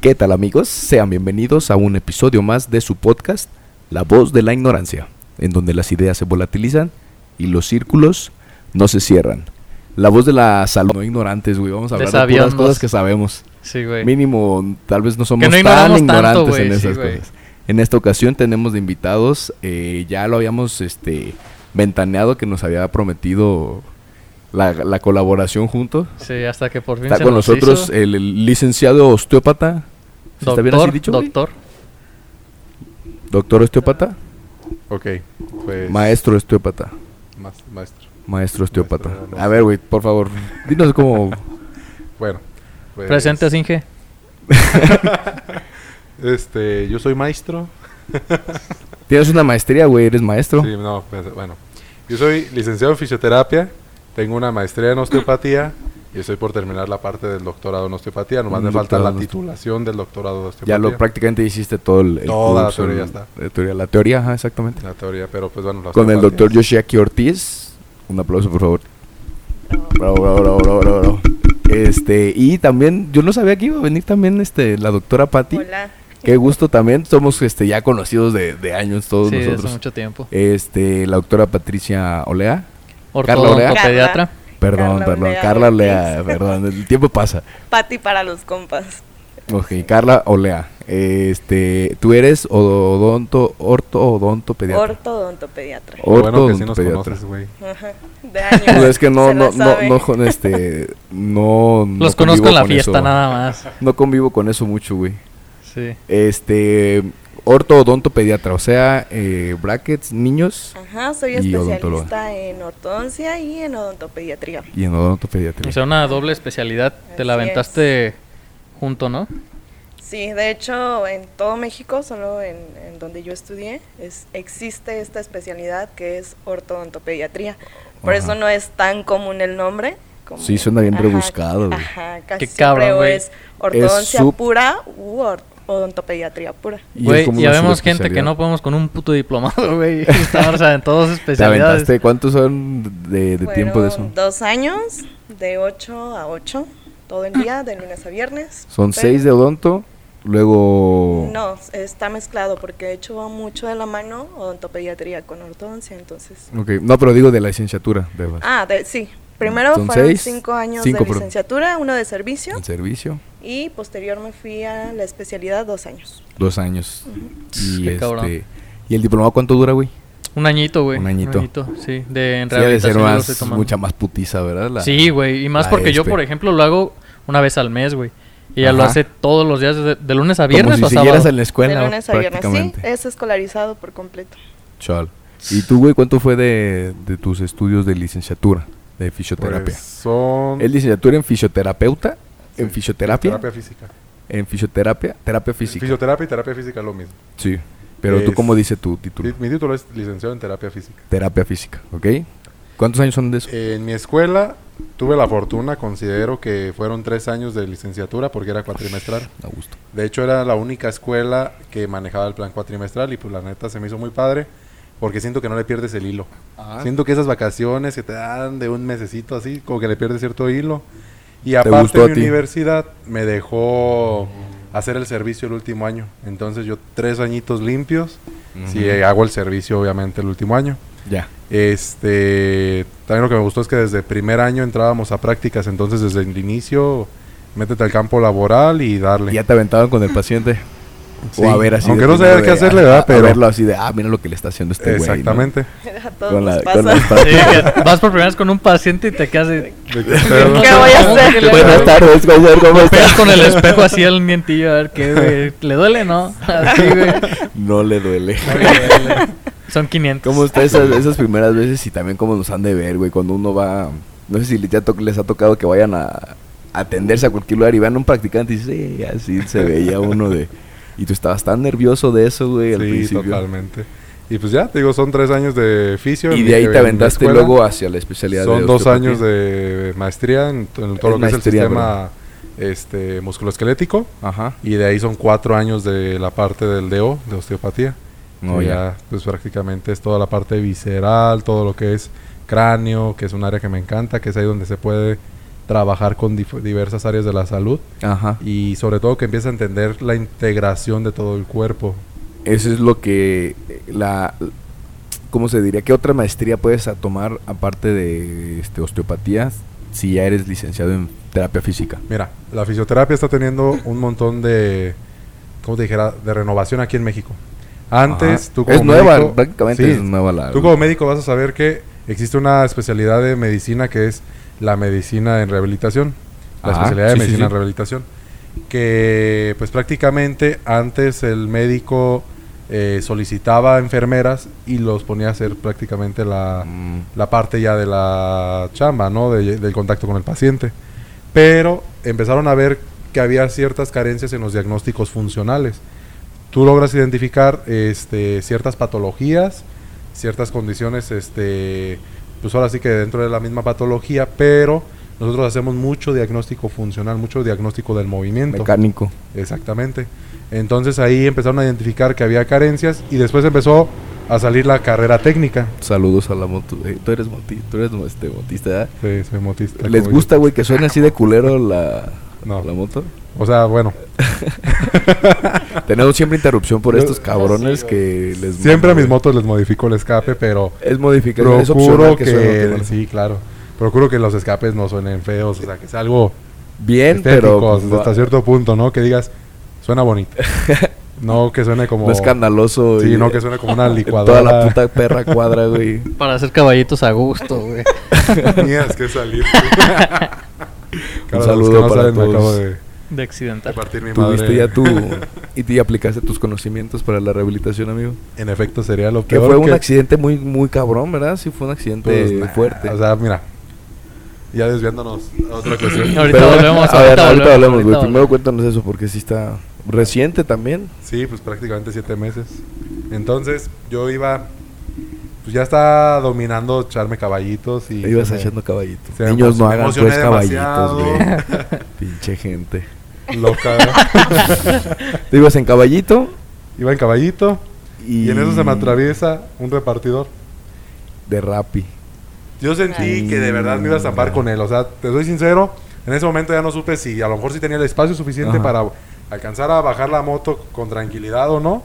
¿Qué tal amigos? Sean bienvenidos a un episodio más de su podcast, La voz de la ignorancia, en donde las ideas se volatilizan y los círculos no se cierran. La voz de la salud, no ignorantes, güey. Vamos a hablar de sabiondos. cosas que sabemos. Sí, güey. Mínimo, tal vez no somos no tan ignorantes tanto, en esas cosas. En esta ocasión tenemos de invitados, eh, ya lo habíamos este, ventaneado que nos había prometido la, la colaboración juntos. Sí, hasta que por fin Está se con nos nosotros hizo. el, el licenciado osteópata. ¿Está bien así Doctor, dicho? güey? doctor. Doctor osteópata. Ok, pues. Maestro osteópata. maestro. Maestro osteópata. Maestro, no A ver, güey, por favor, dinos cómo. Bueno. Pues, Presente, Singe. Este, yo soy maestro. Tienes una maestría, güey, eres maestro. Sí, no, pues, bueno. Yo soy licenciado en fisioterapia. Tengo una maestría en osteopatía. Y estoy por terminar la parte del doctorado en osteopatía. Nomás me falta la titulación del doctorado de osteopatía. Ya lo prácticamente hiciste todo el, el Toda la curso, teoría el- ya está. La teoría, la teoría, ajá, exactamente. La teoría, pero pues bueno. la Con el doctor Yoshiaki Ortiz. Un aplauso, por favor. Bravo, bravo, bravo, bravo, bravo, bravo. Este, y también, yo no sabía que iba a venir también este, la doctora Patti. Hola. Qué gusto también. Somos este, ya conocidos de, de años todos Sí, desde hace nosotros. mucho tiempo. Este, la doctora Patricia Olea. Ortodontopediatra. Perdón, Carla perdón. Olea Carla Olea, perdón. El tiempo pasa. Pati para los compas. Ok, Carla Olea. Este, tú eres odonto, orto, odonto pediatra. Ortodontopediatra. Qué bueno que sí nos conoces, güey. Ajá. De años. Pues es que no, no, no, no, con este, no. no Los conozco en la con fiesta eso. nada más. No convivo con eso mucho, güey. Sí. Este, orto, odonto, pediatra, o sea, eh, brackets, niños Ajá, soy especialista en ortodoncia y en odontopediatría. y en odonto, pediatría. O sea, una doble especialidad. Te la aventaste junto, ¿no? Sí, de hecho, en todo México, solo en, en donde yo estudié, es, existe esta especialidad que es ortodontopediatría. Por Ajá. eso no es tan común el nombre. como- Sí, suena bien rebuscado. Ajá, casi Qué siempre cabrón, o güey. es ortodoncia pura u or- odontopediatría pura. Güey, ya vemos gente que no podemos con un puto diplomado, güey. Estamos en todas ¿Te especialidades. aventaste? ¿Cuántos son de, de tiempo de eso? Dos años, de 8 a 8, todo el día, de lunes a viernes. Son Pero- seis de odonto, luego... No, está mezclado porque de hecho va mucho de la mano odontopediatría con ortodoncia, entonces. Ok, no, pero digo de la licenciatura, de Ah, de- sí. Primero Son fueron seis, cinco años cinco, de licenciatura, uno de servicio el servicio, y posterior me fui a la especialidad dos años. dos años. Y, Qué cabrón. este, ¿Y el diplomado cuánto dura, güey? Un añito, güey. Un añito. sí. De en Sí, de ser lo más, mucha más putiza, ¿verdad? La- Sí, güey. Y más porque yo, espe. por ejemplo, lo hago una vez al mes, güey. Y ella lo Ajá. hace todos los días, de, de lunes a Como viernes si o sábado. en la escuela, de lunes a viernes, sí, es escolarizado por completo. Chal. ¿Y tú, güey, cuánto fue de, de tus estudios de licenciatura de fisioterapia? Pues, son. ¿Es licenciatura en fisioterapeuta? ¿En fisioterapia? Terapia física. ¿En fisioterapia? Terapia física. Fisioterapia y terapia física es lo mismo. sí. Pero tú, Es- ¿cómo dice tu título? Mi, mi título es licenciado en terapia física. Terapia física, ¿ok? ¿Cuántos años son de eso? En mi escuela tuve la fortuna, considero que fueron tres años de licenciatura porque era cuatrimestral. A gusto. De hecho, era la única escuela que manejaba el plan cuatrimestral y pues la neta se me hizo muy padre porque siento que no le pierdes el hilo. Ah. Siento que esas vacaciones que te dan de un mesecito así, como que le pierdes cierto hilo. Y aparte mi universidad me dejó hacer el servicio el último año. Entonces yo tres añitos limpios, si Ujú. hago el servicio obviamente el último año. Ya. Este, también lo que me gustó es que desde primer año entrábamos a prácticas, entonces desde el inicio métete al campo laboral y darle. Y ya te aventaban con el paciente. Sí, O a ver así. aunque no sabía primero qué hacerle, ¿verdad? A Pero verlo así de, ah, mira lo que le está haciendo este güey. ¿no? exactamente. A todos Con, nos la, pasa. con las Sí, que vas por primera vez con un paciente y te quedas de... De que- ¿Qué voy a hacer? Buenas tardes, Gonzalo, ¿cómo estás? con el espejo así al mientillo a ver qué, güey. ¿Le duele, no? Así, güey. No le duele. No le duele. Son 500. ¿Cómo está esas, esas primeras veces y también cómo nos han de ver, güey? Cuando uno va, no sé si les, ya to- les ha tocado que vayan a, a atenderse a cualquier lugar y vean a un practicante y dices, sí, así se veía uno de... Y tú estabas tan nervioso de eso, güey, al Sí, principio. totalmente. Y pues ya, te digo, son tres años de fisio. Y de ahí te aventaste escuela. luego hacia la especialidad Son de dos osteopatía. años de maestría en, to- en todo lo que es el sistema este, musculoesquelético. Ajá. Y de ahí son cuatro años de la parte del DO, de osteopatía. No, ya. ya, pues prácticamente es toda la parte visceral, todo lo que es cráneo, que es un área que me encanta, que es ahí donde se puede trabajar con diversas áreas de la salud Ajá. y sobre todo que empieza a entender la integración de todo el cuerpo. Eso es lo que la ¿cómo se diría? ¿Qué otra maestría puedes tomar aparte de este osteopatía si ya eres licenciado en terapia física? Mira, la fisioterapia está teniendo un montón de, ¿cómo te dijera? De renovación aquí en México. Antes, Ajá. tú como es nueva, médico- prácticamente Sí, es nueva la Tú como médico vas a saber que existe una especialidad de medicina que es la medicina en rehabilitación. La Ajá, especialidad de sí, medicina sí. en rehabilitación. Que pues prácticamente antes el médico eh, solicitaba enfermeras y los ponía a hacer prácticamente la, Mm, la parte ya de la chamba, ¿no? De- del contacto con el paciente. Pero empezaron a ver que había ciertas carencias en los diagnósticos funcionales. Tú logras identificar este, ciertas patologías, ciertas condiciones, este, pues ahora sí que dentro de la misma patología, pero nosotros hacemos mucho diagnóstico funcional, mucho diagnóstico del movimiento. mecánico. Exactamente. Entonces ahí empezaron a identificar que había carencias y después empezó a salir la carrera técnica. Saludos a la moto. eh, tú eres moti, tú eres este, motista, ¿verdad? Sí, soy motista. ¿Les gusta, güey, que suene así de culero la, No. la moto? O sea, bueno, Tenemos siempre interrupción por estos cabrones Sí, que les siempre a mis motos les modifico el escape, pero es es opcional procuro que, que, que no. sí, claro. Procuro que los escapes no suenen feos, o sea, que sea algo Bien, pero pues, hasta va- cierto punto, ¿no? Que digas, suena bonito. no que suene como no escandaloso. Sí, y- no que suene como una licuadora. Toda la puta perra cuadra, güey. Para hacer caballitos a gusto, güey. Tenías que salir. Un saludo para Me todos. acabo de, De de accidental. partir mi Tuviste madre. ya tu... y te aplicaste tus conocimientos para la rehabilitación, amigo. En efecto, sería lo Que peor fue un que- accidente muy muy cabrón, ¿verdad? Sí, fue un accidente Pues, nah, fuerte. O sea, mira. Ya desviándonos a otra cuestión. Ahorita Pero, volvemos, a ver, ahorita ahorita volvemos, hablemos, güey. Primero cuéntanos eso, porque sí está reciente también. Sí, pues prácticamente siete meses. Entonces, yo iba. Pues ya estaba dominando echarme caballitos y. Ibas echando caballitos. Niños, no me hagan pues caballitos, güey. Pinche gente. Loca. Tú ibas en caballito iba en caballito y... y en eso se me atraviesa un repartidor. De rapi. Yo sentí que de verdad me iba a zampar con él. O sea, te soy sincero, en ese momento ya no supe si a lo mejor sí tenía el espacio suficiente Ajá. para alcanzar a bajar la moto con tranquilidad o no.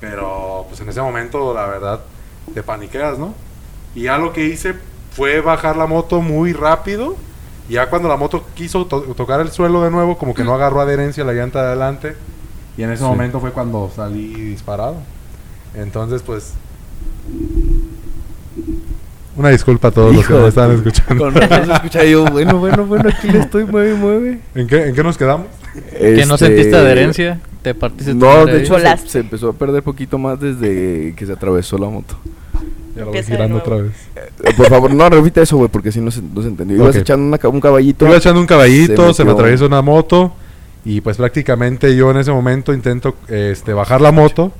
Pero pues en ese momento, la verdad, te paniqueas, ¿no? Y ya lo que hice fue bajar la moto muy rápido. Y ya cuando la moto quiso to- tocar el suelo de nuevo, como que no agarró adherencia la llanta de adelante. Y en ese Sí. momento fue cuando salí disparado. Entonces, pues... Una disculpa a todos los que Hijo me de están escuchando. Con razón escucha yo, bueno, bueno, bueno, aquí le estoy, mueve, mueve. ¿En qué, ¿En qué nos quedamos? Que no Este, sentiste adherencia. Te partiste No, de hecho se, se empezó a perder poquito más desde que se atravesó la moto. Ya lo voy girando nuevo. otra vez. Eh, Por favor, no repita eso, güey, porque si no se, no se entendió. Ibas echando una un caballito. Iba echando un caballito, se, me atraviesa una moto y pues prácticamente yo en ese momento intento este, bajar la moto.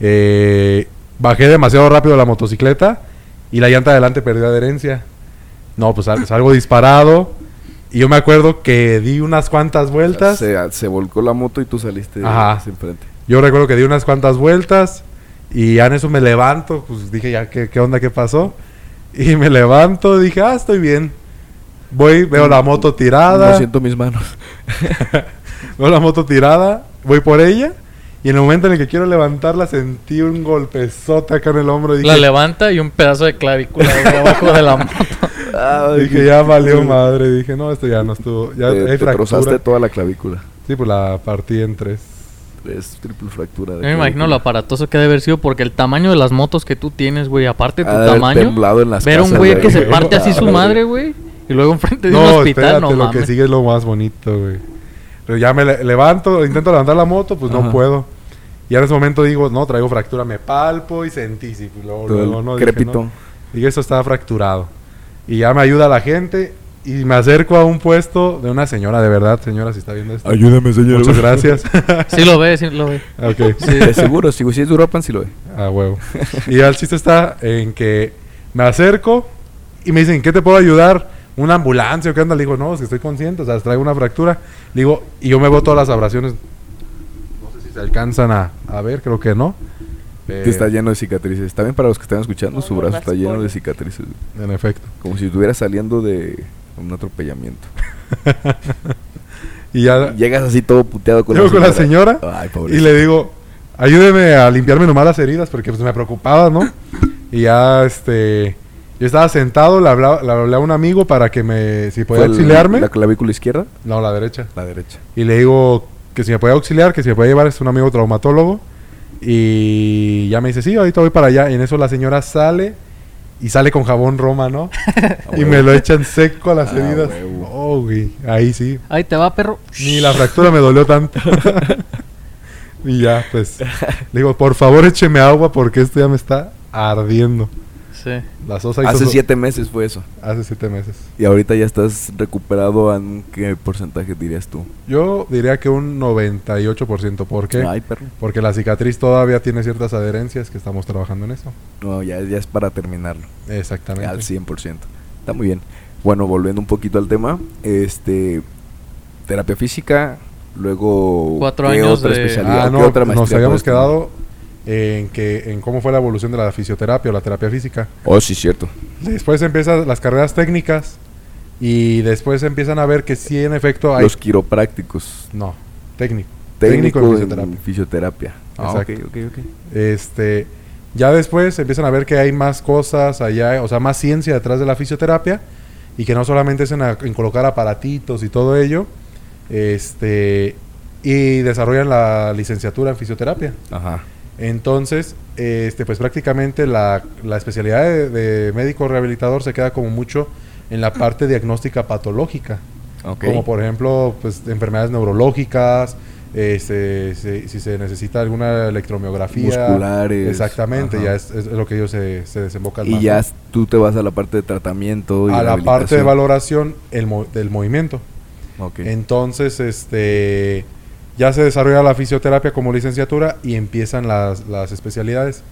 Eh, bajé demasiado rápido la motocicleta y la llanta de adelante perdió adherencia. No, pues sal- salgo disparado y yo me acuerdo que di unas cuantas vueltas. Se, se volcó la moto y tú saliste Ajá. enfrente. Yo recuerdo que di unas cuantas vueltas y ya en eso me levanto, pues dije ya, ¿qué, qué onda? ¿Qué pasó? Y me levanto, dije, ah, estoy bien. Voy, veo la moto tirada. No siento mis manos. Veo la moto tirada, voy por ella. Y en el momento en el que quiero levantarla, sentí un golpezote acá en el hombro. Y dije, La levanta y un pedazo de clavícula güey, abajo de la moto. dije, ya valió madre. Dije, no, esto ya no estuvo. Ya te, hay te trozaste toda la clavícula. Sí, pues la partí en tres. Es triple fractura. de Yo me imagino lo aparatoso que debe haber sido porque el tamaño de las motos que tú tienes, güey, aparte de tu tamaño, temblado en las ver un güey que se parte así su madre, güey, y luego enfrente de un No, hospital, espérate, no lo que mames. sigue es lo más bonito, güey. Pero ya me le- levanto, intento levantar la moto, pues no puedo. Y en ese momento digo, no, traigo fractura, me palpo y sentí, sí, luego, no, dije, crépito. no. Dije, esto está fracturado. Y ya me ayuda la gente y me acerco a un puesto de una señora, de verdad, señora, si está viendo esto. Ayúdame, señor. Muchas gracias. Sí lo ve, sí lo ve. ok, Sí, de seguro. Si, si es Duropan, sí lo ve. a huevo. Y el chiste está en que me acerco y me dicen, ¿qué te puedo ayudar? ¿Una ambulancia o qué onda? Le digo, no, es que estoy consciente, o sea, traigo una fractura. Le digo, y yo me veo todas las abrasiones. No sé si se alcanzan a, a ver, creo que no. Eh, está lleno de cicatrices. También para los que están escuchando, su brazo está lleno de cicatrices. En efecto. Como si estuviera saliendo de un atropellamiento. Y ya Llegas así todo puteado con llego con la señora Ay, y le digo, ayúdeme a limpiarme nomás las heridas porque pues me preocupaba, ¿no? y ya, este, yo estaba sentado, le hablaba, le hablé a un amigo para que me, si podía ¿Fue el- auxiliarme. ¿La clavícula izquierda? No, la derecha. La derecha. Y le digo que si me podía auxiliar, que si me podía llevar, es un amigo traumatólogo. Y ya me dice, sí, ahorita voy para allá. Y en eso la señora sale y sale con jabón Roma, ¿no? y me lo echan seco a las Ah, heridas. huevo. Oh, güey. Ahí sí. Ahí te va, perro. Ni la fractura me dolió tanto. y ya, pues. Le digo, por favor, écheme agua porque esto ya me está ardiendo. Sí. La sosa hizo Hace siete meses fue eso. Hace siete meses. Y ahorita ya estás recuperado en qué porcentaje dirías tú. Yo diría que un 98%. ¿Por qué? Ay, perro. Porque la cicatriz todavía tiene ciertas adherencias que estamos trabajando en eso. No, ya, ya es para terminarlo. Exactamente. Al 100%. Está muy bien. Bueno, volviendo un poquito al tema. Este. Terapia física. Luego. Cuatro ¿qué años otra de- especialidad? Ah, ¿Qué no, otra nos maestría habíamos puedes tener? quedado en que en cómo fue la evolución de la fisioterapia o la terapia física. Oh, sí, cierto. Después empiezan las carreras técnicas y después empiezan a ver que sí en efecto hay Los quiroprácticos. no, técnico. Técnico, en fisioterapia. fisioterapia. Ah, ok, Exacto. ok, ok. Este, ya después empiezan a ver que hay más cosas allá, o sea, más ciencia detrás de la fisioterapia y que no solamente es en, a- en colocar aparatitos y todo ello, este, y desarrollan la licenciatura en fisioterapia. Ajá. Entonces, este, pues prácticamente la, la especialidad de, de médico rehabilitador se queda como mucho en la parte diagnóstica patológica, Ok. como por ejemplo, pues enfermedades neurológicas, este, se- si se necesita alguna electromiografía, Musculares. exactamente, Ajá. ya es, es lo que ellos se, se desembocan Y más, ya ¿no? tú te vas a la parte de tratamiento. Y a la parte de valoración el mo- del movimiento. Ok. Entonces, este ya se desarrolla la fisioterapia como licenciatura y empiezan las, las especialidades.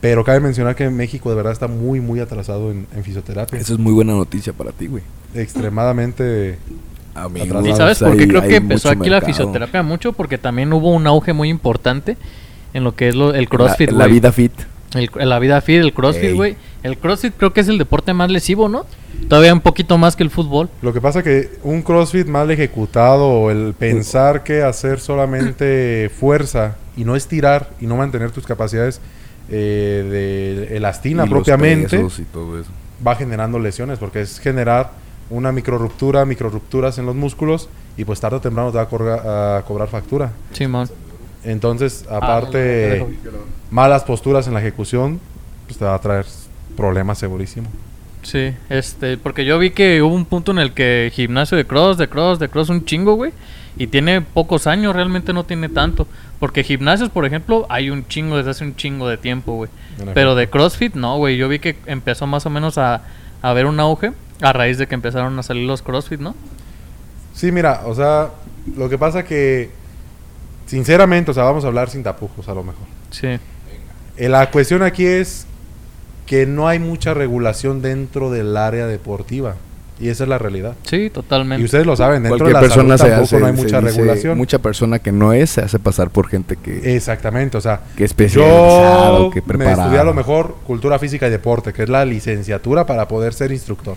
Pero cabe mencionar que México de verdad está muy, muy atrasado en, en fisioterapia. Eso es muy buena noticia para ti, güey. Extremadamente. Amigos. ¿Y sabes por hay- qué creo hay que empezó aquí la fisioterapia mucho? Porque también hubo un auge muy importante en lo que es lo, el CrossFit, La, vida fit. El- la vida fit, el CrossFit, Ey. güey. El CrossFit creo que es el deporte más lesivo, ¿no? Todavía un poquito más que el fútbol. Lo que pasa que un CrossFit mal ejecutado o el pensar que hacer solamente fuerza y no estirar y no mantener tus capacidades eh, de elastina y propiamente pesos y todo eso. va generando lesiones porque es generar una microruptura, microrupturas en los músculos y pues tarde o temprano te va a, corga- a cobrar factura. Simón. Entonces, Ah, aparte, malas posturas en la ejecución, pues te va a traer problemas segurísimo. Sí, este, porque yo vi que hubo un punto en el que gimnasio de cross, de cross, de cross, un chingo, güey. Y tiene pocos años, realmente no tiene tanto. Porque gimnasios, por ejemplo, hay un chingo desde hace un chingo de tiempo, güey. Pero de CrossFit, no, güey. Yo vi que empezó más o menos a, a haber un auge a raíz de que empezaron a salir los CrossFit, ¿no? Sí, mira, o sea, lo que pasa que, sinceramente, o sea, vamos a hablar sin tapujos a lo mejor. Sí. Eh, la cuestión aquí es que no hay mucha regulación dentro del área deportiva. Y esa es la realidad. Sí, totalmente. Y ustedes lo saben, dentro Cualquier de la persona salud se tampoco hace. no hay se mucha dice- regulación. Mucha persona que no es se hace pasar por gente que, Exactamente, o sea, que especializado, yo que me preparado. estudié a lo mejor cultura física y deporte, que es la licenciatura para poder ser instructor.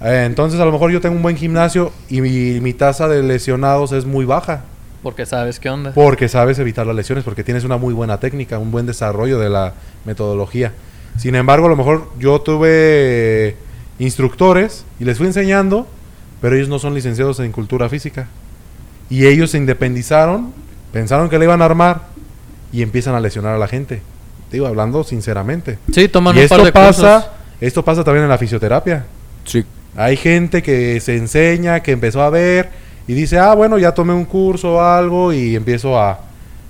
Eh, entonces, a lo mejor yo tengo un buen gimnasio y mi, mi tasa de lesionados es muy baja. Porque sabes qué onda. Porque sabes evitar las lesiones, porque tienes una muy buena técnica, un buen desarrollo de la metodología. Sin embargo, a lo mejor yo tuve instructores y les fui enseñando, pero ellos no son licenciados en cultura física. Y ellos se independizaron, pensaron que le iban a armar y empiezan a lesionar a la gente. Digo, hablando sinceramente. Sí, toman y un par esto de pasa, cursos. esto pasa también en la fisioterapia. Sí, Hay gente que se enseña, que empezó a ver y dice, ah, bueno, ya tomé un curso o algo y empiezo a,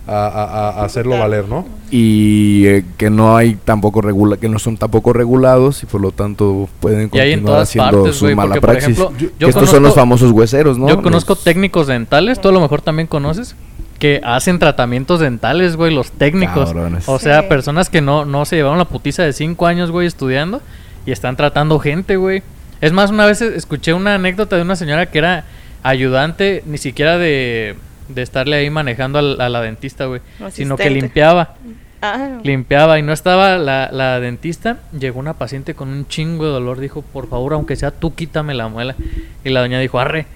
a- a- a hacerlo valer, ¿no? y eh, que no hay tampoco regula que no son tampoco regulados y por lo tanto pueden Y hay en continuar todas haciendo partes, su güey. mala Porque, por praxis. ejemplo, Yo- yo, Que estos son los famosos hueseros, ¿no? Yo conozco Los- técnicos dentales, tú a lo mejor también conoces, que hacen tratamientos dentales, güey, los técnicos. Cabrones. O sea, Sí. personas que no, no se llevaron la putiza de cinco años, güey, estudiando y están tratando gente, güey. Es más, una vez escuché una anécdota de una señora que era ayudante, ni siquiera de, de estarle ahí manejando a, la dentista, güey, sino que limpiaba. Ah, Limpiaba y no estaba la, la dentista. Llegó una paciente con un chingo de dolor. Dijo, por favor, aunque sea tú, quítame la muela. Y la doña dijo, arre.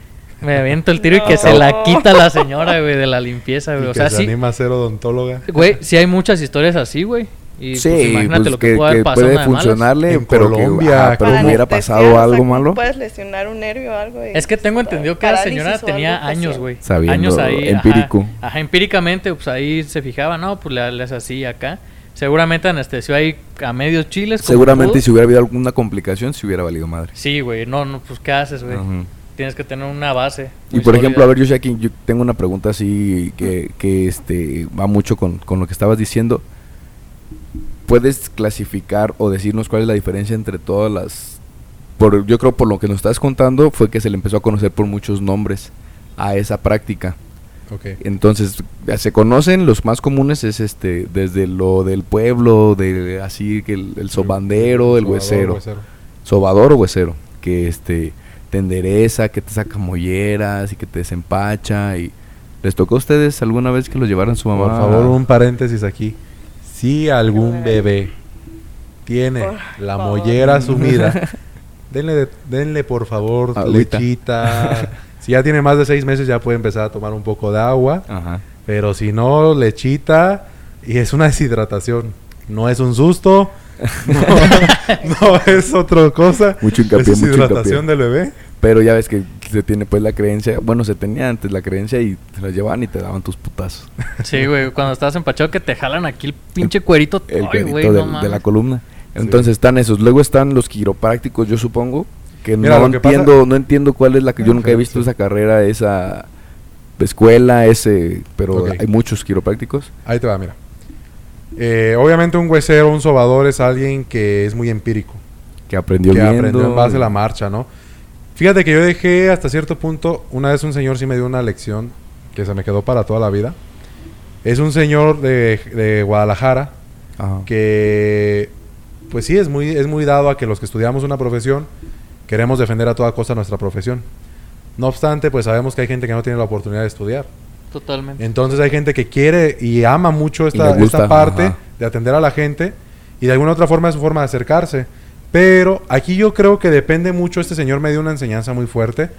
Me aviento el tiro y que se la quita la señora, güey, de la limpieza, güey. O sea, se sí, anima a ser odontóloga. güey, sí hay muchas historias así, güey. Y sí, pues imagínate pues, lo que, que, puede que pasar puede funcionarle, En pero Colombia, que, pero para hubiera pasado o sea, algo malo. Puedes lesionar un nervio o algo. y, Es que tengo pues, entendido que la señora tenía años, güey. Sabiendo años ahí. empírico. Ajá, empíricamente, pues ahí se fijaba, no, pues le, le hace así acá. Seguramente anestesió ahí a medios chiles. como Seguramente pudo. si hubiera habido alguna complicación, se hubiera valido madre. Sí, güey, no, no, pues ¿qué haces, güey? Tienes que tener una base. Y por ejemplo, a ver, yo aquí yo tengo una pregunta así que, que este va mucho con, con lo que estabas diciendo. ¿Puedes clasificar o decirnos cuál es la diferencia entre todas las... Por, yo creo por lo que nos estás contando fue que se le empezó a conocer por muchos nombres a esa práctica. Ok. Entonces, se conocen, los más comunes es este, desde lo del pueblo, de así que el, el sobandero, el huesero sobador o huesero, que este te endereza, que te saca molleras y que te desempacha y les tocó a ustedes alguna vez que los llevaran su mamá. Por favor, un paréntesis aquí. Si algún bebé tiene Por la favor. mollera sumida, denle, de- denle por favor Agüita. lechita. si ya tiene más de seis meses ya puede empezar a tomar un poco de agua. Ajá. Pero si no, lechita y es una deshidratación. No es un susto. No, no es otra cosa. Mucho hincapié, es mucho deshidratación hincapié. del bebé. Pero ya ves que se tiene pues la creencia, bueno, se tenía antes la creencia y te la llevaban y te daban tus putazos. Sí, güey, cuando estás empachado que te jalan aquí el pinche cuerito. El Ay, cuerito güey, no de, la columna. Entonces están esos. Luego están los quiroprácticos, yo supongo. Que Mira, no lo que pasa- entiendo, no entiendo cuál es la que yo Ah, nunca he visto sí. esa carrera, esa escuela, ese, pero hay muchos quiroprácticos. Ahí te va, mira. Eh, obviamente un huesero, un sobador es alguien que es muy empírico. Que aprendió que viendo. aprendió en base a la marcha, ¿no? Fíjate que yo dejé hasta cierto punto, una vez un señor sí me dio una lección que se me quedó para toda la vida. Es un señor de, de Guadalajara Ajá. que, pues sí, es muy, es muy dado a que los que estudiamos una profesión queremos defender a toda costa nuestra profesión. No obstante, pues sabemos que hay gente que no tiene la oportunidad de estudiar. Totalmente. Entonces hay gente que quiere y ama mucho esta, esta parte ajá. de atender a la gente y de alguna otra forma es su forma de acercarse. Pero aquí yo creo que depende mucho, este señor me dio una enseñanza muy fuerte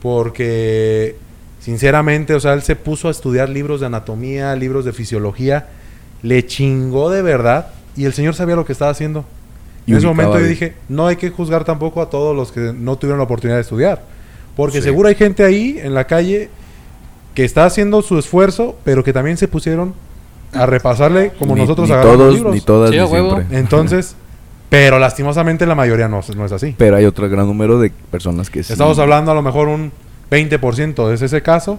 porque sinceramente, o sea, él se puso a estudiar libros de anatomía, libros de fisiología, le chingó de verdad y el señor sabía lo que estaba haciendo. Y en ese momento yo dije, no hay que juzgar tampoco a todos los que no tuvieron la oportunidad de estudiar. Porque Sí. seguro hay gente ahí en la calle que está haciendo su esfuerzo, pero que también se pusieron a repasarle como Ni- nosotros ni agarramos todos, libros. ni todas, Sí, ni a huevo. siempre. Entonces, pero lastimosamente la mayoría no, no es así. Pero hay otro gran número de personas que sí. Estamos hablando a lo mejor un 20% es ese caso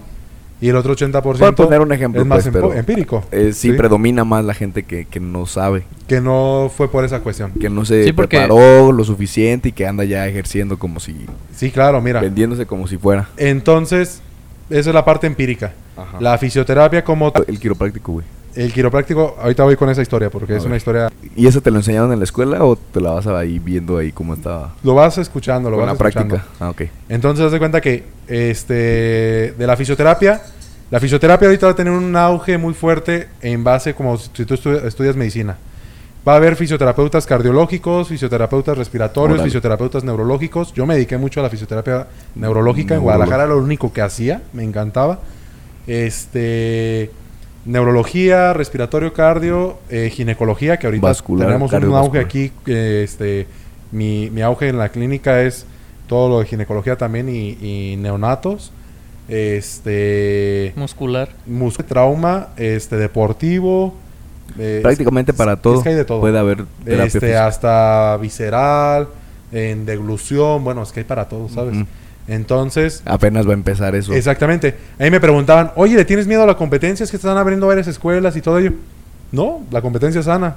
y el otro 80% Por poner un ejemplo, es más pues, empírico. Eh, sí, ¿sí? predomina más la gente que, que no sabe, Que no fue por esa cuestión. que no se Sí, porque- preparó lo suficiente y que anda ya ejerciendo como si, Sí, claro, mira. vendiéndose como si fuera. Entonces, esa es la parte empírica. Ajá. La fisioterapia como El quiropráctico, güey. El quiropráctico, ahorita voy con esa historia porque A es ver. una historia ¿Y eso te lo enseñaron en la escuela o te la vas a ir viendo ahí cómo estaba? lo vas escuchando, lo Con vas la escuchando. práctica. Ah, ok. Entonces, haz de cuenta que este de la fisioterapia, la fisioterapia ahorita va a tener un auge muy fuerte en base como si tú estu- estudias medicina. Va a haber fisioterapeutas cardiológicos, fisioterapeutas respiratorios, fisioterapeutas neurológicos. Yo me dediqué mucho a la fisioterapia neurológica. En. Guadalajara lo único que hacía, me encantaba. Este neurología, respiratorio, cardio, eh, ginecología, que ahorita Vascular, tenemos un auge aquí. eh, este, mi, mi auge en la clínica es todo lo de ginecología también y, y neonatos. Este Muscular. mus- trauma, este deportivo. eh, Prácticamente para es todo, que hay de todo. puede haber terapia este, física. hasta visceral, en deglución, bueno, es que hay para todo, ¿sabes? Entonces, Apenas va a empezar eso. exactamente. Ahí me preguntaban, oye, ¿le tienes miedo a la competencia? Es que están abriendo varias escuelas y todo ello. No, la competencia es sana.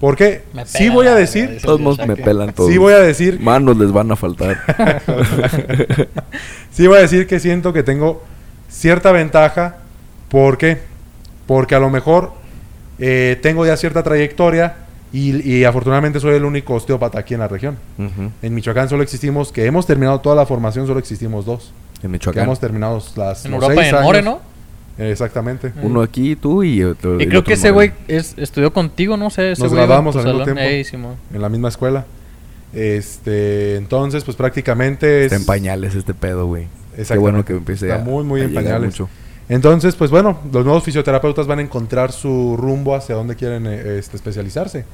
¿Por qué? Me Sí voy a decir, Todos me pelan todos. sí voy a decir, Manos les van a faltar. sí voy a decir que siento que tengo cierta ventaja. ¿Por qué? Porque a lo mejor eh, tengo ya cierta trayectoria y, y afortunadamente soy el único osteópata aquí en la región. En Michoacán solo existimos, que hemos terminado toda la formación, solo existimos dos. En Que Michoacán. hemos terminado las En los Europa y seis en More, años. ¿no? Exactamente. Uno aquí, tú y otro. Y creo otro que ese güey es- estudió contigo, no sé. Ese Nos tu al mismo salón. tiempo. Ey. En la misma escuela. Este, entonces, pues prácticamente es... Está en pañales este pedo, güey. Qué bueno que empiece Está a- muy, muy a en pañales. mucho. Entonces, pues bueno, los nuevos fisioterapeutas van a encontrar su rumbo hacia dónde quieren eh, este, especializarse.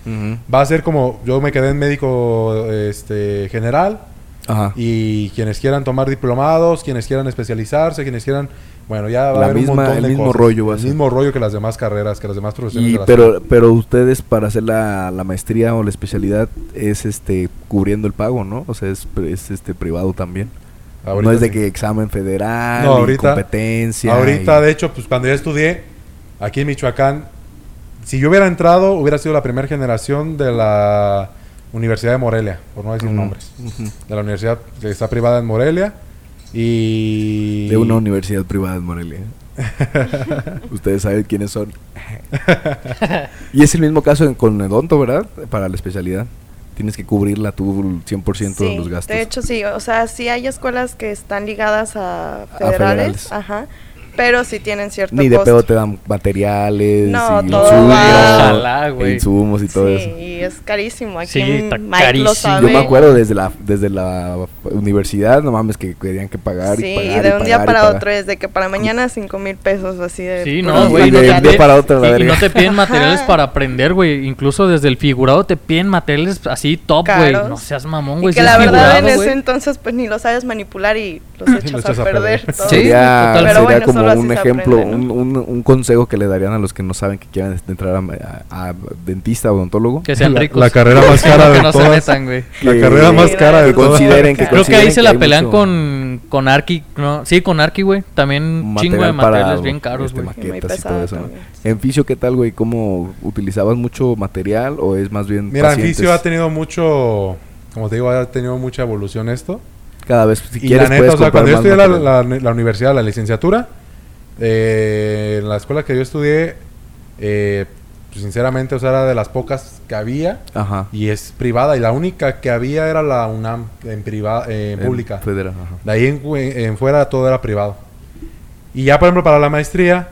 Va a ser como, yo me quedé en médico este, general Ajá. y quienes quieran tomar diplomados, quienes quieran especializarse, quienes quieran, bueno, ya va La a haber misma- un montón el de mismo cosas. rollo va a el ser. mismo rollo que las demás carreras, que las demás profesiones. Y, de la pero, pero ustedes para hacer la, la maestría o la especialidad es este cubriendo el pago, ¿no? O sea, es, es este privado también. No es de que examen federal, No, y ahorita- competencia. Ahorita, y- de hecho, pues cuando yo estudié aquí en Michoacán, si yo hubiera entrado, hubiera sido la primera generación de la Universidad de Morelia, por no decir nombres. De la universidad que está privada en Morelia y... De una universidad privada en Morelia. Ustedes saben quiénes son. y es el mismo caso con Edonto, ¿verdad? Para la especialidad. Tienes que cubrirla tú el 100% de Sí, los gastos. De hecho, sí. O sea, sí hay escuelas que están ligadas a federales. federales. Ajá. Pero sí tienen cierto Ni de costo. pedo te dan materiales, No, y todo insumos, Ojalá, e güey. insumos y todo sí, eso. y es carísimo. Aquí Sí, está Mike lo carísimo. sabe. Yo me acuerdo desde la desde la universidad, no mames, que querían que pagar Sí, y pagar. y de un día pagar para otro, desde que para mañana cinco mil pesos, así de... Sí, no, güey. Y de no un te- día para otro, la y- y, no te piden materiales para aprender, güey. Incluso desde el figurado te piden materiales así top, güey. No seas mamón, güey. que si la verdad figurado, en ese entonces pues ni lo sabes manipular y los lo echas, echas a, a perder. perder. todo. Sí, total. Pero bueno, como un ejemplo, aprende, ¿no? un, un, un consejo que le darían a los que no saben que quieran entrar a, a- a dentista o odontólogo. Que sean La- ricos. la carrera más cara que de no se todas. metan, güey. La carrera más cara de que todas. consideren que Creo que ahí se la pelean mucho con, con Arki. No, sí, con Arki, güey. También chingo de materiales bien caros, este, güey. Y muy maquetas y pesado todo eso. ¿no? también. En fisio, ¿qué tal, güey? ¿Cómo utilizabas mucho material o es más bien Mira, en fisio ha tenido mucho, como te digo, ha tenido mucha evolución esto. Cada vez, si y quieres, la neta, puedes o sea, cuando yo estudié la- la universidad, la licenciatura, eh, en la escuela que yo estudié, eh, pues, sinceramente, o sea, era de las pocas que había Ajá. y es privada. Y la única que había era la UNAM, en, privada, En pública. federal, ajá. De ahí en, en fuera todo era privado. Y ya, por ejemplo, para la maestría,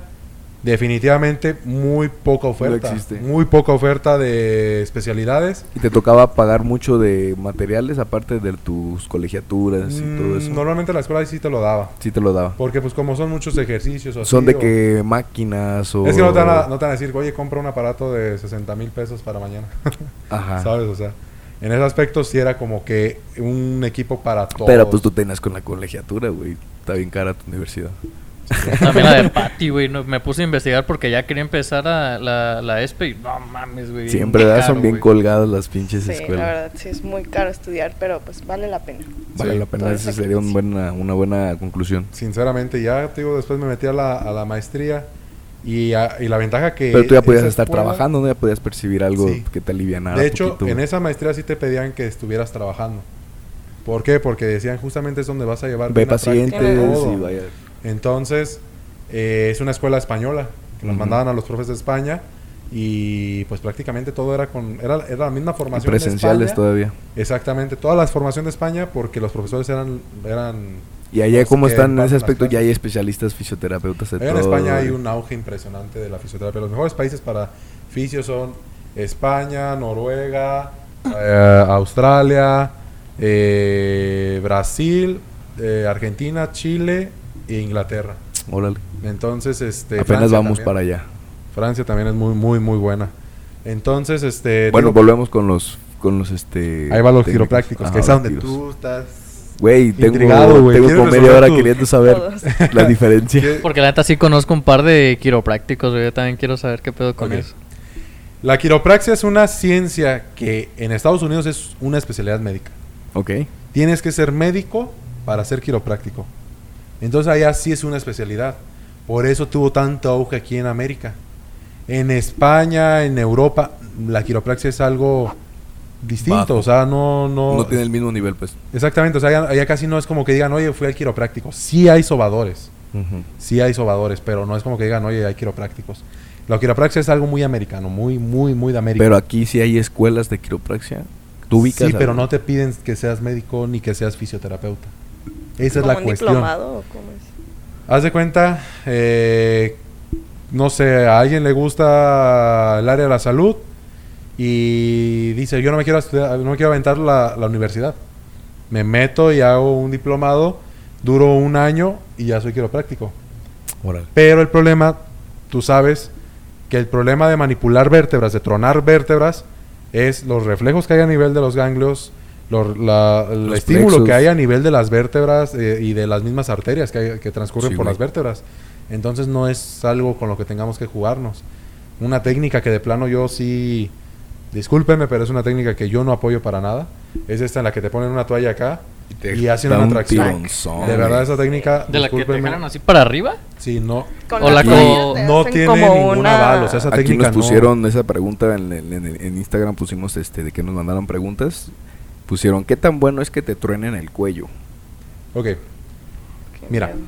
definitivamente muy poca oferta. existe. muy poca oferta de especialidades. ¿Y te tocaba pagar mucho de materiales aparte de tus colegiaturas y todo Mm, eso? Normalmente la escuela sí te lo daba. Sí te lo daba. Porque pues como son muchos ejercicios o Son así, de o- que máquinas o... Es que no te, van a, no te van a decir, oye, compra un aparato de 60 mil pesos para mañana. Ajá. ¿Sabes? O sea, en ese aspecto sí era como que un equipo para todos. Pero pues tú tenías con la colegiatura, güey. Está bien cara tu universidad. También la de Patty, güey. no, me puse a investigar porque ya quería empezar a la, la ESPE y no mames, güey. Siempre. Son bien güey. colgadas las pinches Sí, la escuelas. verdad, sí es muy caro estudiar, pero pues vale la pena. Vale Sí. la pena, esa ese sería un buena, una buena conclusión. Sinceramente, ya te digo, después me metí a la, a la maestría y, a- y la ventaja que... Pero tú ya podías estar escuela- trabajando, ¿no? Ya podías percibir algo Sí. que te alivianara De hecho, poquito, en esa maestría sí te pedían que estuvieras trabajando. ¿Por qué? Porque decían justamente es donde vas a llevar Ve la pacientes y vaya... Entonces, eh, es una escuela española, que nos Ujú. mandaban a los profes de España y pues prácticamente todo era con era, era la misma y formación de presenciales España. todavía. Exactamente, toda la formación de España porque los profesores eran eran Y allá, ¿cómo están en ese aspecto? Ya hay especialistas fisioterapeutas de en todo, España hay un auge impresionante de la fisioterapia. Los mejores países para fisio son España, Noruega, eh, Australia, eh, Brasil, eh, Argentina, Chile e Inglaterra. Órale. Entonces, este Apenas Francia vamos también. para allá. Francia también es muy muy muy buena. Entonces, este Bueno, digo, volvemos con los con los este ahí van los técnicos. quiroprácticos, Ajá, que es donde tiros. tú estás Güey, tengo, Intrigado, tengo ¿Quieres como media hora queriendo saber Todos. la diferencia. ¿Qué? Porque la neta sí conozco un par de quiroprácticos, güey. Yo también quiero saber qué pedo con Ok. eso. La quiropraxia es una ciencia que en Estados Unidos es una especialidad médica. Ok. Tienes que ser médico para ser quiropráctico. Entonces allá sí es una especialidad. Por eso tuvo tanto auge aquí en América. En España, en Europa, la quiropraxia es algo distinto. Bajo. O sea, no, no. No tiene el mismo nivel, pues. Exactamente. O sea, allá, allá casi no es como que digan, oye, fui al quiropráctico. Sí hay sobadores. Sí hay sobadores, pero no es como que digan, oye, hay quiroprácticos. La quiropraxia es algo muy americano, muy, muy, muy de América. Pero aquí sí hay escuelas de quiropraxia. ¿Tú ubicas? Sí, pero no te piden que seas médico ni que seas fisioterapeuta. Esa es ¿Como la un cuestión. diplomado o cómo es? Haz de cuenta, eh, no sé, a alguien le gusta el área de la salud y dice, yo no me quiero, estudiar- no me quiero aventar la, la universidad. Me meto y hago un diplomado, duro un año y ya soy quiropráctico. Órale. Pero el problema, tú sabes que el problema de manipular vértebras, de tronar vértebras, es los reflejos que hay a nivel de los ganglios, los- la- el Los estímulo plexos. que hay a nivel de las vértebras eh, y de las mismas arterias que, hay- que transcurren Sí, por güey. las vértebras. Entonces no es algo con lo que tengamos que jugarnos. Una técnica que de plano yo sí, discúlpeme, pero es una técnica que yo no apoyo para nada. Es esta en la que te ponen una toalla acá te y hacen una un tracción. tironzón, De verdad esa técnica, ¿De la que te discúlpenme, jalan así para arriba? sí, no, Con O la no hacen tiene como ningún una- aval, o sea, esa Aquí técnica nos no- pusieron esa pregunta en, en- en- en Instagram, pusimos este de que nos mandaron preguntas. Pusieron, ¿qué tan bueno es que te truenen el cuello? Ok, Qué Mira. miedo.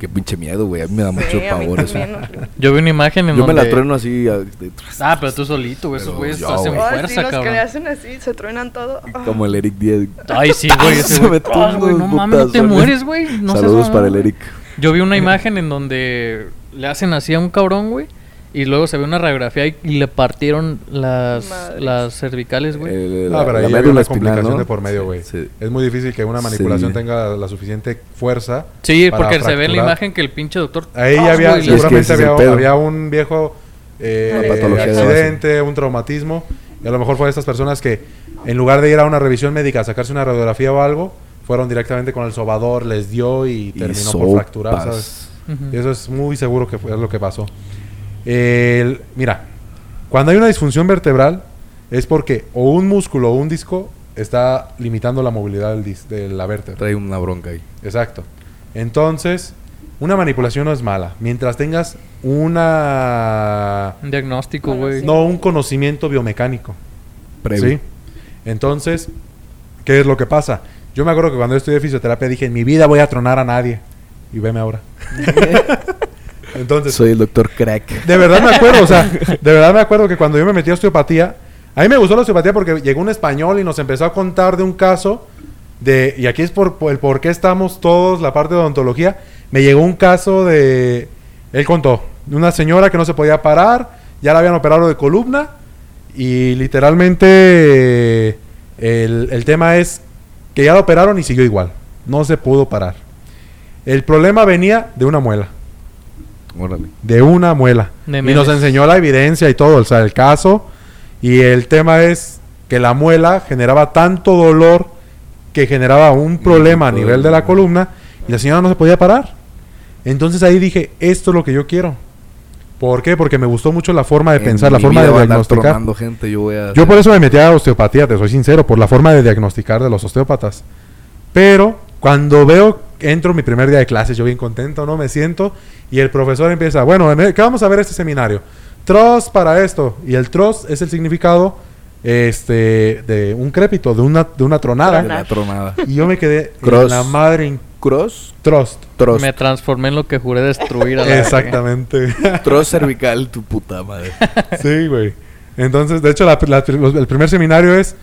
Qué pinche miedo, güey. A mí me da Sí, mucho pavor eso. Yo vi una imagen en Yo me donde... la trueno así. a- de- Ah, pero tú solito, güey. Esos güeyes hacen güey. Ay, sí, fuerza, los que le cabrón. hacen así, se truenan todo. Ah. Como el Eric Díaz. Ay, sí, güey. Se metió Ah, güey, no mames, no te mueres, güey. No Saludos para el. Eric. Yo vi una imagen en donde le hacen así a un cabrón, güey. Y luego se ve una radiografía y, y le partieron las, las cervicales, güey. Ah, la, pero la ahí había médula una espinal, complicación ¿no? de por medio, güey. Sí. Es muy difícil que una manipulación Sí. tenga la suficiente fuerza. Sí, para porque se ve en la imagen que el pinche doctor... Ahí ¡Ah, ya había, güey! Es que seguramente es el había, había un viejo eh, Una patología de accidente, un traumatismo. Y a lo mejor fue de estas personas que, en lugar de ir a una revisión médica a sacarse una radiografía o algo, fueron directamente con el sobador, les dio y, Y terminó por fracturar, ¿sabes? Eso es muy seguro que fue lo que pasó. El- mira, cuando hay una disfunción vertebral es porque o un músculo o un disco está limitando la movilidad del dis- de la vértebra. Trae una bronca ahí. Exacto. Entonces, una manipulación no es mala. Mientras tengas una... Un diagnóstico, güey. No, un conocimiento biomecánico. Previo. ¿Sí? Entonces, ¿qué es lo que pasa? Yo me acuerdo que cuando yo estudié fisioterapia dije, en mi vida voy a tronar a nadie. Y veme ahora. Entonces, Soy el doctor crack. de verdad me acuerdo, o sea, de verdad me acuerdo que cuando yo me metí a osteopatía, a mí me gustó la osteopatía porque llegó un español y nos empezó a contar de un caso de, y aquí es por, por el por qué estamos todos, la parte de odontología, me llegó un caso de, él contó, de una señora que no se podía parar, ya la habían operado de columna y literalmente el, el tema es que ya la operaron y siguió igual, no se pudo parar. El problema venía de una muela Órale. de una muela. De y nos enseñó la evidencia y todo, o sea, el caso. Y el tema es que la muela generaba tanto dolor que generaba un problema a nivel el- de la columna y la señora no se podía parar. Entonces ahí dije, esto es lo que yo quiero. ¿Por qué? Porque me gustó mucho la forma de En pensar, la forma de diagnosticar. gente, yo voy a Yo por eso me metí a osteopatía, te soy sincero, por la forma de diagnosticar de los osteópatas. Pero cuando veo, entro mi primer día de clases, yo bien contento, ¿no? Me siento y el profesor empieza, bueno, ¿qué vamos a ver este seminario? Trost para esto. Y el trost es el significado este, de un crépito, de una, de una tronada. de la tronada. Y yo me quedé en Cross. la madre en Cross. trost. Trost. Me transformé en lo que juré destruir a la Exactamente. Trost cervical, tu puta madre. Sí, güey. Entonces, de hecho, la- la- los- el primer seminario es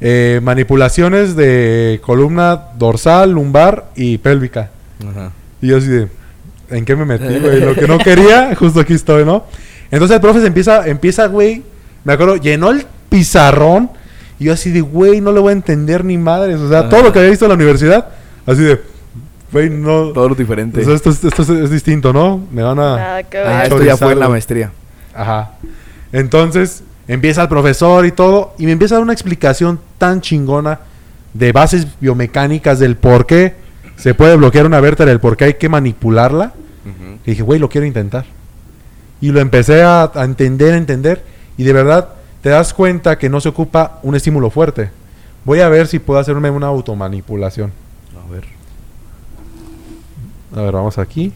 eh, manipulaciones de columna dorsal, lumbar y pélvica. Ajá. Y yo así de, ¿en qué me metí, güey? Lo que no quería, justo aquí estoy, ¿no? Entonces el profe se empieza, empieza, güey, me acuerdo, llenó el pizarrón y yo así de, güey, no le voy a entender ni madres. O sea, Ajá. todo lo que había visto en la universidad, así de, güey, no... Todo lo diferente. o sea, esto, es- esto es, es distinto, ¿no? Me van a... Nada que ah, ver. esto ya fue en la maestría. Ajá. Entonces, empieza el profesor y todo, y me empieza a dar una explicación tan chingona de bases biomecánicas del por qué se puede bloquear una vértebra, el por qué hay que manipularla. Y dije, güey, lo quiero intentar. Y lo empecé a, a entender, a entender, y de verdad te das cuenta que no se ocupa un estímulo fuerte. Voy a ver si puedo hacerme una automanipulación. A ver. A ver, vamos aquí.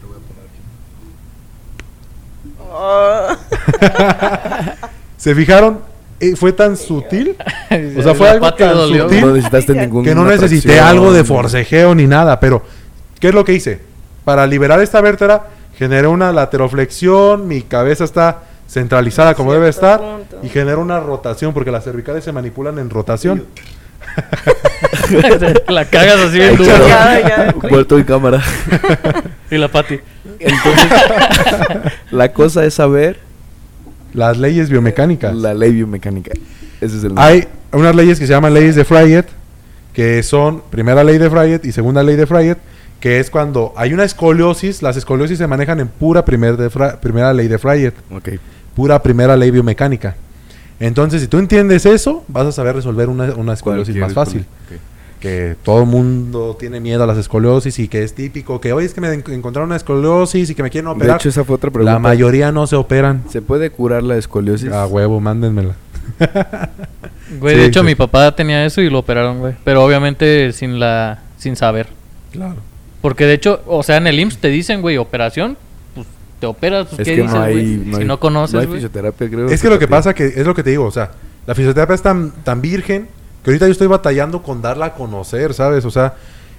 ¿Se fijaron? Eh, fue tan sutil O sea, fue algo tan dolió, sutil. No necesitaste ningún. que no necesité algo de forcejeo ni nada, pero ¿qué es lo que hice? Para liberar esta vértebra, generé una lateroflexión, mi cabeza está centralizada como debe estar punto. y genero una rotación porque las cervicales se manipulan en rotación. la cagas así bien duro. Ya, ya. Puerto y cámara. Y la Pati. Entonces, la cosa es saber Las leyes biomecánicas. la ley biomecánica. Ese es el Hay unas leyes que se llaman leyes de Freyet, que son primera ley de Freyet y segunda ley de Freyet, que es cuando hay una escoliosis, las escoliosis se manejan en pura primer de Fra- primera ley de Freyet, Ok. pura primera ley biomecánica. Entonces, si tú entiendes eso, vas a saber resolver una, una escoliosis más fácil. Que todo el mundo tiene miedo a las escoliosis y que es típico que, oye, es que me en- encontraron una escoliosis y que me quieren De operar. hecho, esa fue otra pregunta. la mayoría no se operan. ¿Se puede curar la escoliosis? A huevo, mándenmela. Güey, Sí, de hecho, sí. mi papá tenía eso y lo operaron, güey. Pero obviamente sin la sin saber. Claro. Porque de hecho, o sea, en el IMSS te dicen, güey, operación, pues te operas, pues es qué que dices, no hay, no si hay- no conoces, no hay fisioterapia, creo. Es que lo que pasa que es lo que te digo, o sea, la fisioterapia es tan, tan virgen que ahorita yo estoy batallando con darla a conocer, ¿sabes? O sea,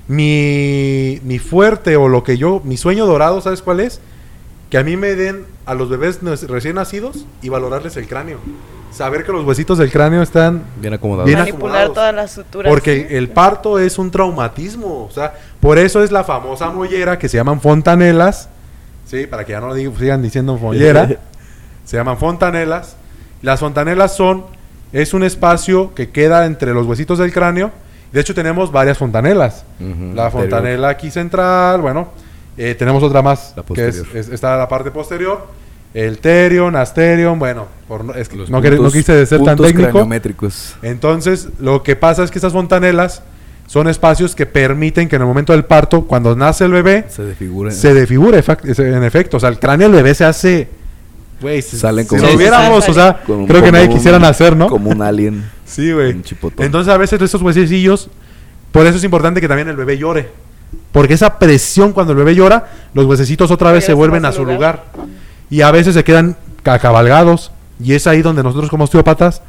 mi, mi fuerte o lo que yo, mi sueño dorado, ¿sabes cuál es? Que a mí me den a los bebés recién nacidos y valorarles el cráneo. Saber que los huesitos del cráneo están Bien acomodado. Bien Manipular acomodados. todas las suturas. porque el parto es un traumatismo, o sea, por eso es la famosa mollera que se llaman fontanelas, ¿sí? Para que ya no digo- sigan diciendo mollera, se llaman fontanelas. Las fontanelas son, es un espacio que queda entre los huesitos del cráneo. De hecho, tenemos varias fontanelas. La fontanela aquí central, bueno, eh, tenemos otra más, La que es, es- está la parte posterior. El terion, asterion, bueno, por es Los no, quise ser tan técnico. Entonces, lo que pasa es que estas fontanelas son espacios que permiten que en el momento del parto, cuando nace el bebé, Se se desfigure efac- es- en efecto. O sea, el cráneo del bebé se hace. Güey, si- Salen si como- lo Sí, sí, viéramos, sí. o sea, creo que nadie un- quisiera nacer, ¿no? Como un alien. Sí, güey. Un chipotón. Entonces, a veces estos huesecillos, por eso es importante que también el bebé llore. Porque esa presión cuando el bebé llora, los huesecitos otra vez se vuelven a su lugar. lugar. Y a veces se quedan cabalgados. Y es ahí donde nosotros como osteópatas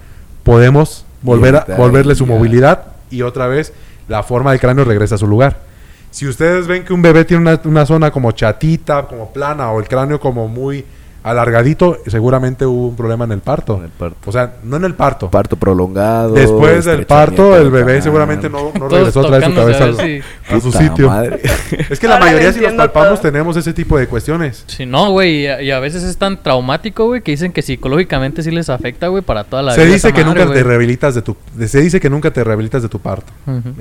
podemos volver a, volverle su movilidad y otra vez la forma del cráneo regresa a su lugar. Si ustedes ven que un bebé tiene una, una zona como chatita, como plana o el cráneo como muy alargadito, seguramente hubo un problema en el parto. En el parto. O sea, no en el parto. Parto prolongado. Después del parto, el bebé canal. seguramente no, no regresó otra vez su cabeza a su sitio. madre. Es que la Ahora mayoría, si nos palpamos, todo. tenemos ese tipo de cuestiones. Si no, güey, y, a- y a veces es tan traumático, güey, que dicen que psicológicamente sí les afecta, güey, para toda la Se vida. dice que madre, nunca te rehabilitas de tu se dice que nunca te rehabilitas de tu parto.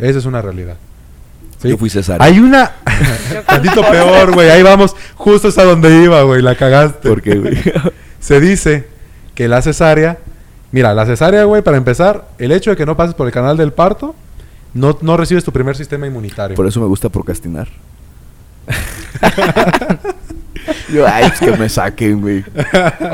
Esa es una realidad. ¿Sí? Yo fui cesárea. Hay una tantito peor, güey. Ahí vamos, justo hasta donde iba, güey, la cagaste. Porque, güey. Se dice que la cesárea, mira, la cesárea, güey, para empezar, el hecho de que no pases por el canal del parto, no, no recibes tu primer sistema inmunitario. Por eso me gusta procrastinar. Yo, ay, pues que me saquen, güey.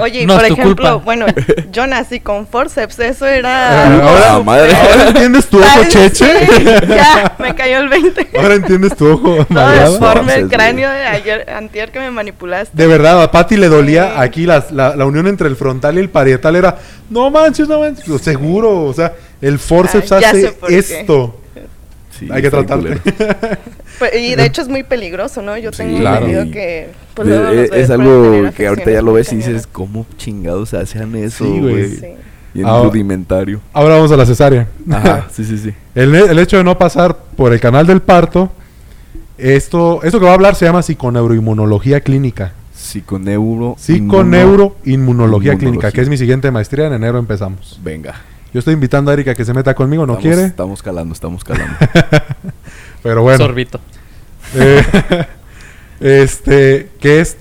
Oye, y No por es ejemplo, culpa. bueno, yo nací con forceps, eso era... ahora- madre. ¿Ahora entiendes tu ojo, Cheche? sí, ya, me cayó el 20. ¿Ahora entiendes tu ojo Todo malvado? deforme el Forceps, cráneo de ayer, antier que me manipulaste. De verdad, a Patty le dolía Sí. aquí las- la, la unión entre el frontal y el parietal era, no manches, no manches, seguro, o sea, el forceps Ah, hace qué. Sí, Hay que culero. Pues, y de hecho es muy peligroso, ¿no? Yo Sí, tengo claro. entendido que... pues, De- los es, algo que ahorita ya lo ves y dices, ¿cómo chingados hacen eso, güey. Sí. Y en Ahora- rudimentario. Ahora vamos a la cesárea. Ajá, sí, sí, sí. El, el hecho de no pasar por el canal del parto, esto, esto que va a hablar se llama psiconeuroinmunología clínica. Psiconeuro. Psiconeuroinmunología clínica, que es mi siguiente maestría. En enero empezamos. Venga. Yo estoy invitando a Erika que se meta conmigo, no estamos, quiere. Estamos calando, estamos calando. Pero bueno. Sorbito. Eh, este, que es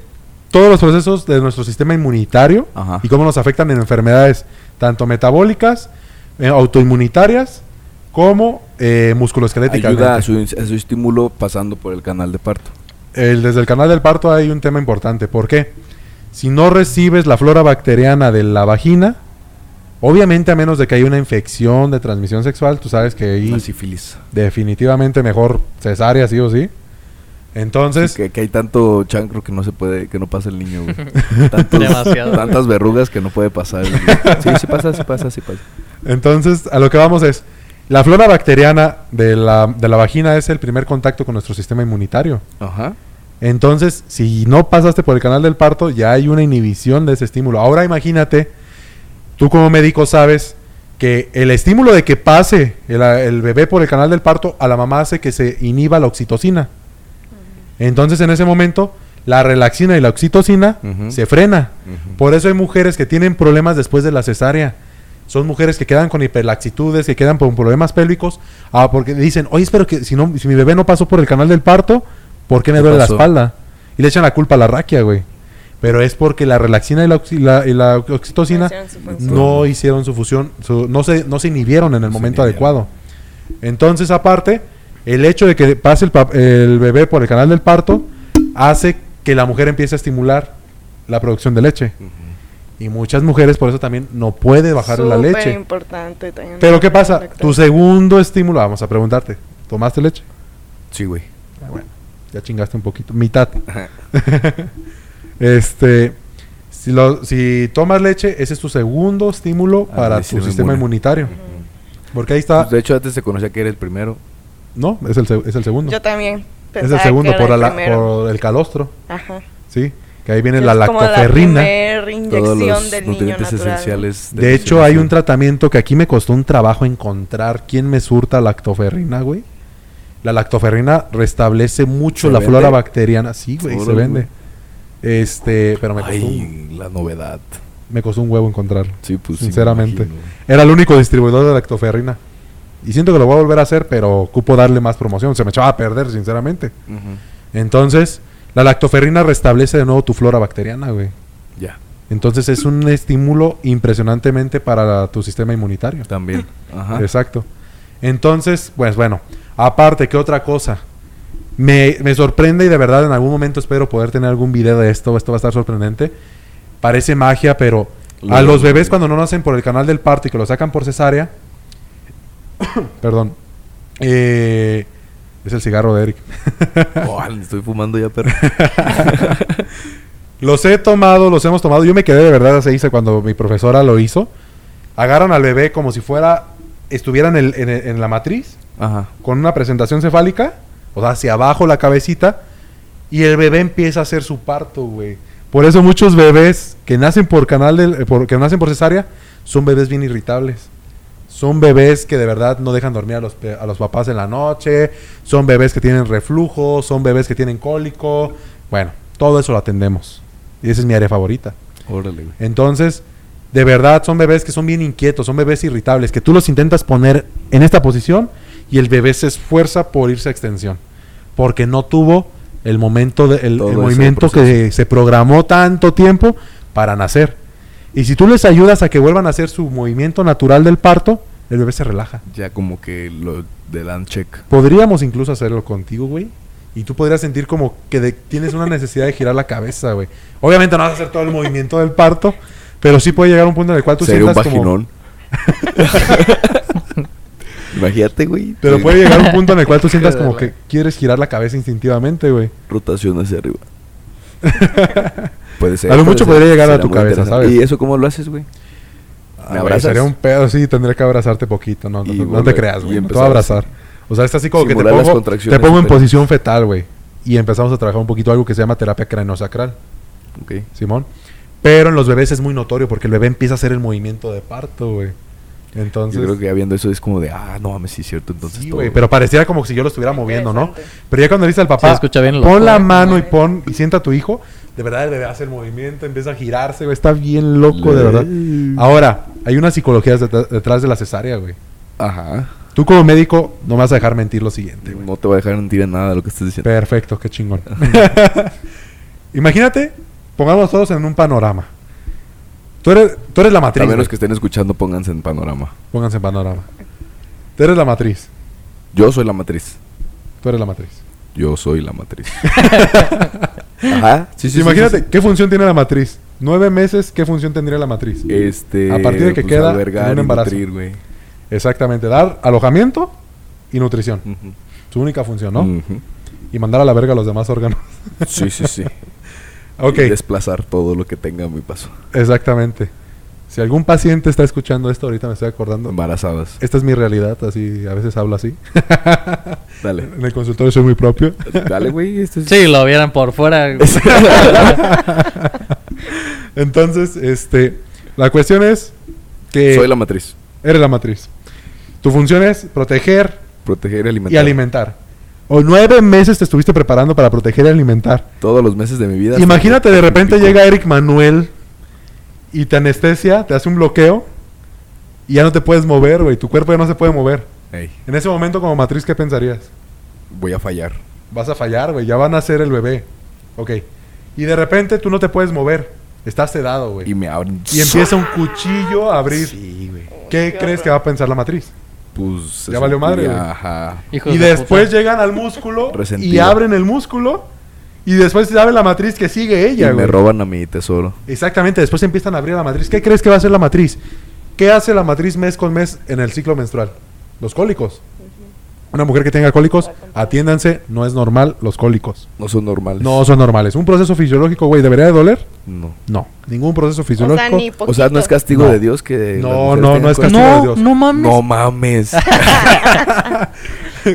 todos los procesos de nuestro sistema inmunitario Ajá. y cómo nos afectan en enfermedades tanto metabólicas, eh, autoinmunitarias, como eh, musculoesqueléticas. Ayuda a su, a su estímulo pasando por el canal de parto. El- desde el canal del parto hay un tema importante. ¿Por qué? Si no recibes la flora bacteriana de la vagina, obviamente a menos de que haya una infección de transmisión sexual, tú sabes que ahí sífilis. definitivamente mejor cesárea, sí o sí. Entonces, que, que hay tanto chancro que no se puede, que no pasa el niño, güey. Tantos- Demasiado. Tantas verrugas que no puede pasar. el niño. Sí, sí pasa, sí pasa, sí pasa. Entonces, a lo que vamos es, la flora bacteriana de la, de la vagina es el primer contacto con nuestro sistema inmunitario. Ajá. Entonces, si no pasaste por el canal del parto, ya hay una inhibición de ese estímulo. Ahora imagínate, tú como médico sabes que el estímulo de que pase el, el bebé por el canal del parto a la mamá hace que se inhiba la oxitocina. Entonces en ese momento la relaxina y la oxitocina se frena. Por eso hay mujeres que tienen problemas después de la cesárea. Son mujeres que quedan con hiperlaxitudes, que quedan con problemas pélvicos, ah, porque dicen, oye, espero que si no, si mi bebé no pasó por el canal del parto, ¿por qué me ¿Qué duele la espalda? Y le echan la culpa a la raquia, güey. Pero es porque la relaxina y la, oxi- la- y la oxitocina No hicieron su fusión, su- no, se, no se inhibieron en el No momento adecuado. Entonces, aparte, el hecho de que pase el, el bebé por el canal del parto hace que la mujer empiece a estimular la producción de leche. Y muchas mujeres por eso también no puede bajar la Súper leche. importante también. Pero ¿qué pasa? Tu segundo estímulo, vamos a preguntarte, ¿tomaste leche? Sí, güey. Ah, bueno, ya chingaste un poquito, mitad. este, si, lo- si tomas leche, ese es tu segundo estímulo Ah, para tu sistema inmunitario. Porque ahí está, Pues, de hecho, antes se conocía que era el primero. no, es el, es el segundo. Yo también. Es el que segundo era por, el la- primero. por el calostro, Ajá. ¿sí? Que ahí viene la Es lactoferrina. Todos inyección los del niño nutrientes natural. esenciales. De hecho, hay un tratamiento que aquí me costó un trabajo encontrar quién me surta lactoferrina, güey. La lactoferrina restablece mucho ¿Se la vende? flora bacteriana. Sí, güey, se vende. Este, pero me costó, un, Ay, la novedad. me costó un huevo encontrarlo. Sí, pues Sinceramente. Era el único distribuidor de lactoferrina. Y siento que lo voy a volver a hacer, pero ocupo darle más promoción. Se me echaba a perder, sinceramente. Entonces, la lactoferrina restablece de nuevo tu flora bacteriana, güey. Ya, Entonces es un estímulo impresionantemente para tu sistema inmunitario. también. Ajá. Exacto. Entonces, pues bueno, aparte, ¿qué otra cosa? Me, me sorprende y de verdad en algún momento espero poder tener algún video de esto. Esto va a estar sorprendente. Parece magia, pero a Lo- los bebés cuando no nacen por el canal del parto y que lo sacan por cesárea, perdón, eh, es el cigarro de Eric. Oh, estoy fumando ya, pero. Los he tomado, los hemos tomado. Yo me quedé de verdad, se hizo cuando mi profesora lo hizo. Agarran al bebé como si fuera, estuviera en, el- en en la matriz, Ajá. con una presentación cefálica, o sea, hacia abajo la cabecita, y el bebé empieza a hacer su parto, güey. Por eso muchos bebés que nacen por canal eh, por- que nacen por cesárea, son bebés bien irritables. Son bebés que de verdad no dejan dormir a los, a los papás en la noche, son bebés que tienen reflujo, son bebés que tienen cólico. Bueno, todo eso lo atendemos. Y esa es mi área favorita. Órale, güey. Entonces, de verdad son bebés que son bien inquietos, son bebés irritables, que tú los intentas poner en esta posición y el bebé se esfuerza por irse a extensión, porque no tuvo el momento, de, el, el movimiento que se programó tanto tiempo para nacer. Y si tú les ayudas a que vuelvan a hacer su movimiento natural del parto, el bebé se relaja. Ya como que lo de dan check. Podríamos incluso hacerlo contigo, güey. Y tú podrías sentir como que de- tienes una necesidad de girar la cabeza, güey. Obviamente no vas a hacer todo el movimiento del parto, pero sí puede llegar un punto en el cual tú Sería un sientas como... Imagínate, güey. Pero puede llegar un punto en el cual tú sientas como que quieres girar la cabeza instintivamente, güey. Rotación hacia arriba. puede ser. A lo mucho podría llegar a tu cabeza. ¿sabes? ¿Y eso cómo lo haces, güey? Ah, ¿Me güey, abrazas? Sería un pedo, sí, tendría que abrazarte poquito. No, no, Y no te creas, güey. Te voy a abrazar. O sea, es así como que te pongo, te pongo en posición fetal, güey. Y empezamos a trabajar un poquito algo que se llama terapia craniosacral, Ok. Simón. Pero en los bebés es muy notorio porque el bebé empieza a hacer el movimiento de parto, güey. Entonces, Yo creo que ya viendo eso es como de, ah, no mames, sí es cierto. Entonces, sí, todo-. Pero pareciera como si yo lo estuviera moviendo, ¿no? Pero ya cuando le dice al papá, escucha bien pon la ¿eh? mano y pon y sienta a tu hijo, de verdad el bebé hace el movimiento, empieza a girarse, güey. Está bien loco, de verdad. Ahora, hay una psicología det- detrás de la cesárea, güey. Ajá. Tú como médico no me vas a dejar mentir lo siguiente, güey. No te voy a dejar mentir en nada de lo que estás diciendo. Perfecto, qué chingón. Imagínate, pongamos todos en un panorama. Tú eres, tú eres la matriz. A menos güey. que estén escuchando, pónganse en panorama. Pónganse en panorama. Tú eres la matriz. Yo soy la matriz. Tú eres la matriz. Yo soy la matriz. Ajá. Sí, sí, sí, Imagínate, sí, sí. ¿qué función tiene la matriz? Nueve meses, ¿qué función tendría la matriz? Este. A partir de que queda albergar en un embarazo. nutrir, güey. Exactamente, dar alojamiento y nutrición. Su única función, ¿no? Y mandar a la verga a los demás órganos. Sí, sí, sí. ok, Y desplazar todo lo que tenga a mi paso. exactamente. Si algún paciente está escuchando esto, ahorita me estoy acordando. Embarazadas. Esta es mi realidad, así a veces hablo así. Dale. en el consultorio soy muy propio. Dale, güey. Es... Sí, lo vieran por fuera. Entonces, este, la cuestión es que Soy la matriz. Eres la matriz. Tu función es proteger Proteger y alimentar. y alimentar. O nueve meses te estuviste preparando para proteger y alimentar. Todos los meses de mi vida. Imagínate de repente llega Eric Manuel y te anestesia, te hace un bloqueo y ya no te puedes mover, güey. Tu cuerpo ya no se puede mover. Ey, En ese momento, como matriz, ¿qué pensarías? voy a fallar. Vas a fallar, güey. Ya van a ser el bebé. Ok. Y de repente tú no te puedes mover. Estás sedado, güey. Y Y, me abren. empieza un cuchillo a abrir. Sí, güey. ¿Qué crees que va a pensar la matriz? Pues. se Ya valió madre, güey. Ajá. Hijos y de después puta. llegan al músculo y abren el músculo. Y después se abre la matriz que sigue Y ella, me güey. roban a mi tesoro. Exactamente, después empiezan a abrir la matriz. ¿Qué crees que va a hacer la matriz? ¿Qué hace la matriz mes con mes en el ciclo menstrual? Los cólicos. Una mujer que tenga cólicos, atiéndanse, no es normal los cólicos. No son normales. No son normales. ¿Un proceso fisiológico, güey, debería de doler? No. No, ningún proceso O sea, fisiológico. ni O sea, no es castigo No. de Dios que. No, no, no es castigo de Dios. no mames. No mames.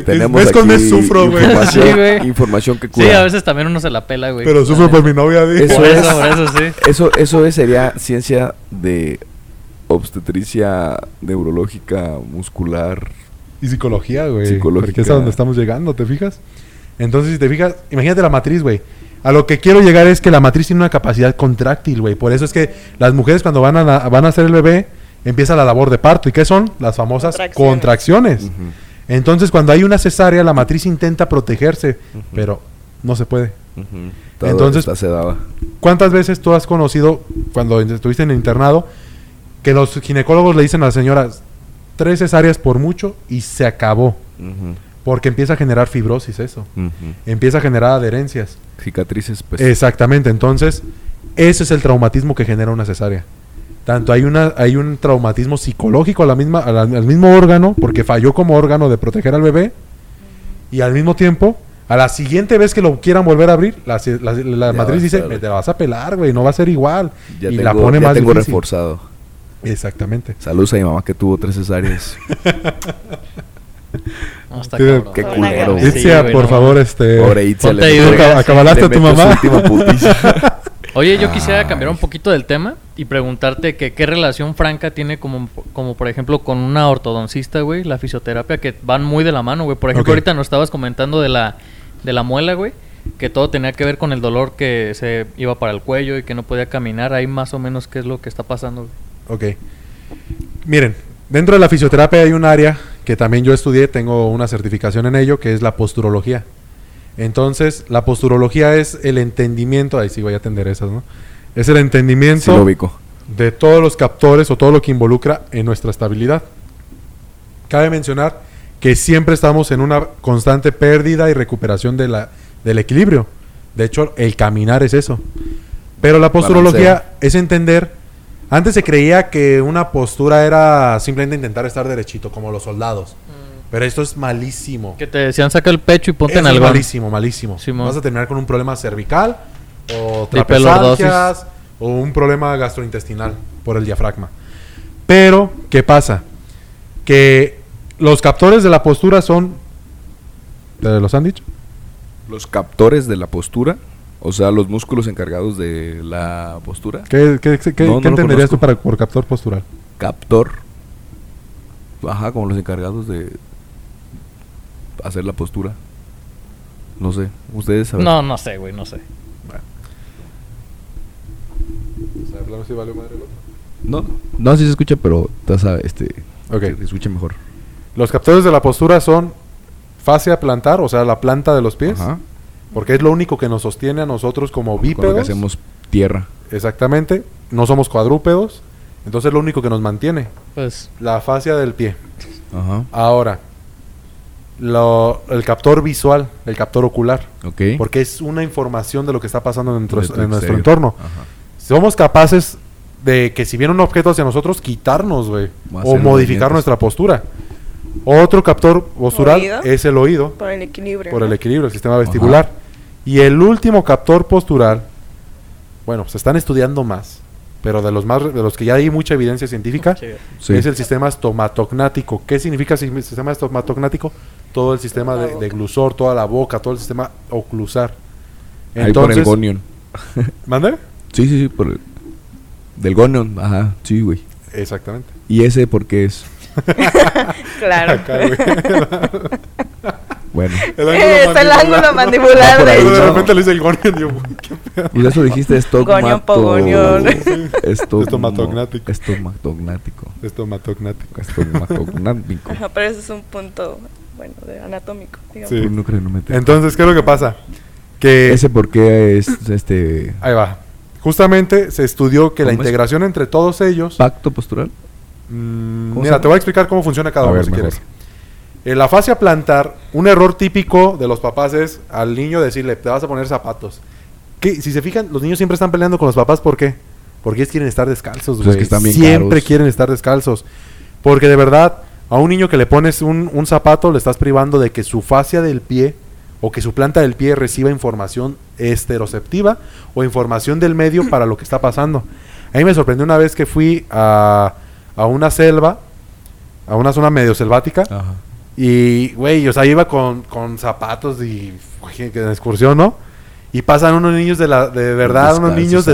Tenemos mes con mes sufro, güey. Información, Sí, güey. información que Sí, cura. a veces también uno se la pela, güey. Pero sufro por mi novia, di. Eso Por es. eso, por eso, sí. Eso, eso es- sería ciencia de obstetricia neurológica muscular. Y psicología, güey. Psicológica. Porque es a donde estamos llegando, ¿te fijas? Entonces, si te fijas, imagínate la matriz, güey. A lo que quiero llegar es que la matriz tiene una capacidad contráctil, güey. Por eso es que las mujeres cuando van a, van a hacer el bebé, empieza la labor de parto. ¿Y qué son? Las famosas Contracciones. Entonces, cuando hay una cesárea, la matriz intenta protegerse, pero no se puede. Todo Entonces-. ¿Cuántas veces tú has conocido, cuando estuviste en el internado, que los ginecólogos le dicen a las señoras, tres cesáreas por mucho y se acabó? Porque empieza a generar fibrosis eso. Empieza a generar adherencias. Cicatrices, pues. Exactamente. Entonces, ese es el traumatismo que genera una cesárea. Tanto hay, una, hay un traumatismo psicológico a la misma, a la- al mismo órgano, porque falló como órgano de proteger al bebé, y al mismo tiempo, a la siguiente vez que lo quieran volver a abrir, la, matriz dice, me te la vas a pelar, güey, no va a ser igual. ya y tengo, la pone ya más tengo difícil. reforzado. Exactamente. Saludos a mi mamá que tuvo tres cesáreas. No, está Qué- cabrón. qué güey. culero. Itzia, por no favor, este... Pobre ponte le acabalaste a tu mamá. última putiza. Oye, yo quisiera Ay. cambiar un poquito del tema y preguntarte que qué relación franca tiene como, como por ejemplo con una ortodoncista, güey, la fisioterapia, que van muy de la mano, güey. Por ejemplo, ahorita nos estabas comentando de la, de la muela, güey, que todo tenía que ver con el dolor que se iba para el cuello y que no podía caminar. Ahí más o menos qué es lo que está pasando, güey. Ok. Miren, dentro de la fisioterapia hay un área que también yo estudié, tengo una certificación en ello, que es la posturología. Entonces, la posturología es el entendimiento, ahí sí voy a atender esas, ¿no? Es el Sí entendimiento ubico. de todos los captores o todo lo que involucra en nuestra estabilidad. Cabe mencionar que siempre estamos en una constante pérdida y recuperación de la, del equilibrio. De hecho, el caminar es eso. Pero la posturología Balanceo. es entender. Antes se creía que una postura era simplemente intentar estar derechito, como los soldados. Pero esto es malísimo. Que te decían saca el pecho y ponte Eso en es algo. malísimo, malísimo. Simón. Vas a terminar con un problema cervical o trapezalgias o un problema gastrointestinal por el diafragma. Pero, ¿qué pasa? Que los captores de la postura son... ¿Te los han dicho? Los captores de la postura, o sea, los músculos encargados de la postura. ¿Qué, qué- qué- qué No, no lo entenderías tú para, por captor postural? Captor. Ajá, como los encargados de hacer la postura. No sé, ustedes saben. No, no sé, güey, no sé. No, no, sí se escucha, pero te sabe, este, Ok. que se escuche mejor. Los captores de la postura son fascia plantar, o sea, la planta de los pies, Ajá. Porque es lo único que nos sostiene a nosotros como Con lo bípedos. que hacemos tierra. Exactamente. No somos cuadrúpedos. Entonces es lo único que nos mantiene. Pues La fascia del pie. Ajá. Ahora, lo- el captor visual, el captor ocular. Ok. Porque es una información de lo que está pasando en nuestro, De tu en nuestro exterior. entorno. Ajá. Somos capaces de que si viene un objeto hacia nosotros, quitarnos, güey. O modificar nuestra postura. Otro captor postural ¿Oído? es el oído, Por el equilibrio. por el equilibrio, el sistema vestibular. Y el último captor postural, bueno, se están estudiando más, pero de los más de los que ya hay mucha evidencia científica. Sí. es el sistema estomatognático. ¿Qué significa si- sistema estomatognático? Todo el sistema de, de glusor, toda la boca, todo el sistema oclusar. Ahí por el gonion. ¿Mande? Sí, sí, sí, por el... Del gonion, ajá, sí, güey. Exactamente. ¿Y ese por qué es? Claro. Acá, güey. Bueno, El es el ángulo mandibular por de ahí, de ¿no? repente le dice el gonion, yo, güey, qué pedo. y de eso dijiste. Estogmo- Estomatognático. Estomatognático. Estomatognático. Estomatognático. Ajá, pero ese es un punto, bueno, de anatómico, digamos. Sí. No creo, no me Entonces, ¿qué es lo que pasa? Que Ese por qué es este ahí va. Justamente se estudió que la integración entre todos ellos. pacto postural. Mm, ¿Cómo se mira, te voy a explicar cómo funciona cada A uno ver, si mejor. quieres. En la fascia plantar, un error típico de los papás es al niño decirle, te vas a poner zapatos. Que si se fijan, los niños siempre están peleando con los papás, ¿por qué? Porque ellos quieren estar descalzos, Pues es güey. que siempre caros. quieren estar descalzos. Porque de verdad, a un niño que le pones un, un zapato, le estás privando de que su fascia del pie o que su planta del pie reciba información esteroceptiva o información del medio para lo que está pasando. A mí me sorprendió una vez que fui a, a una selva, a una zona medio selvática, Ajá. Y, güey, o sea, iba con, con zapatos y güey, que en excursión, ¿no? Y pasan unos niños de la de verdad, unos niños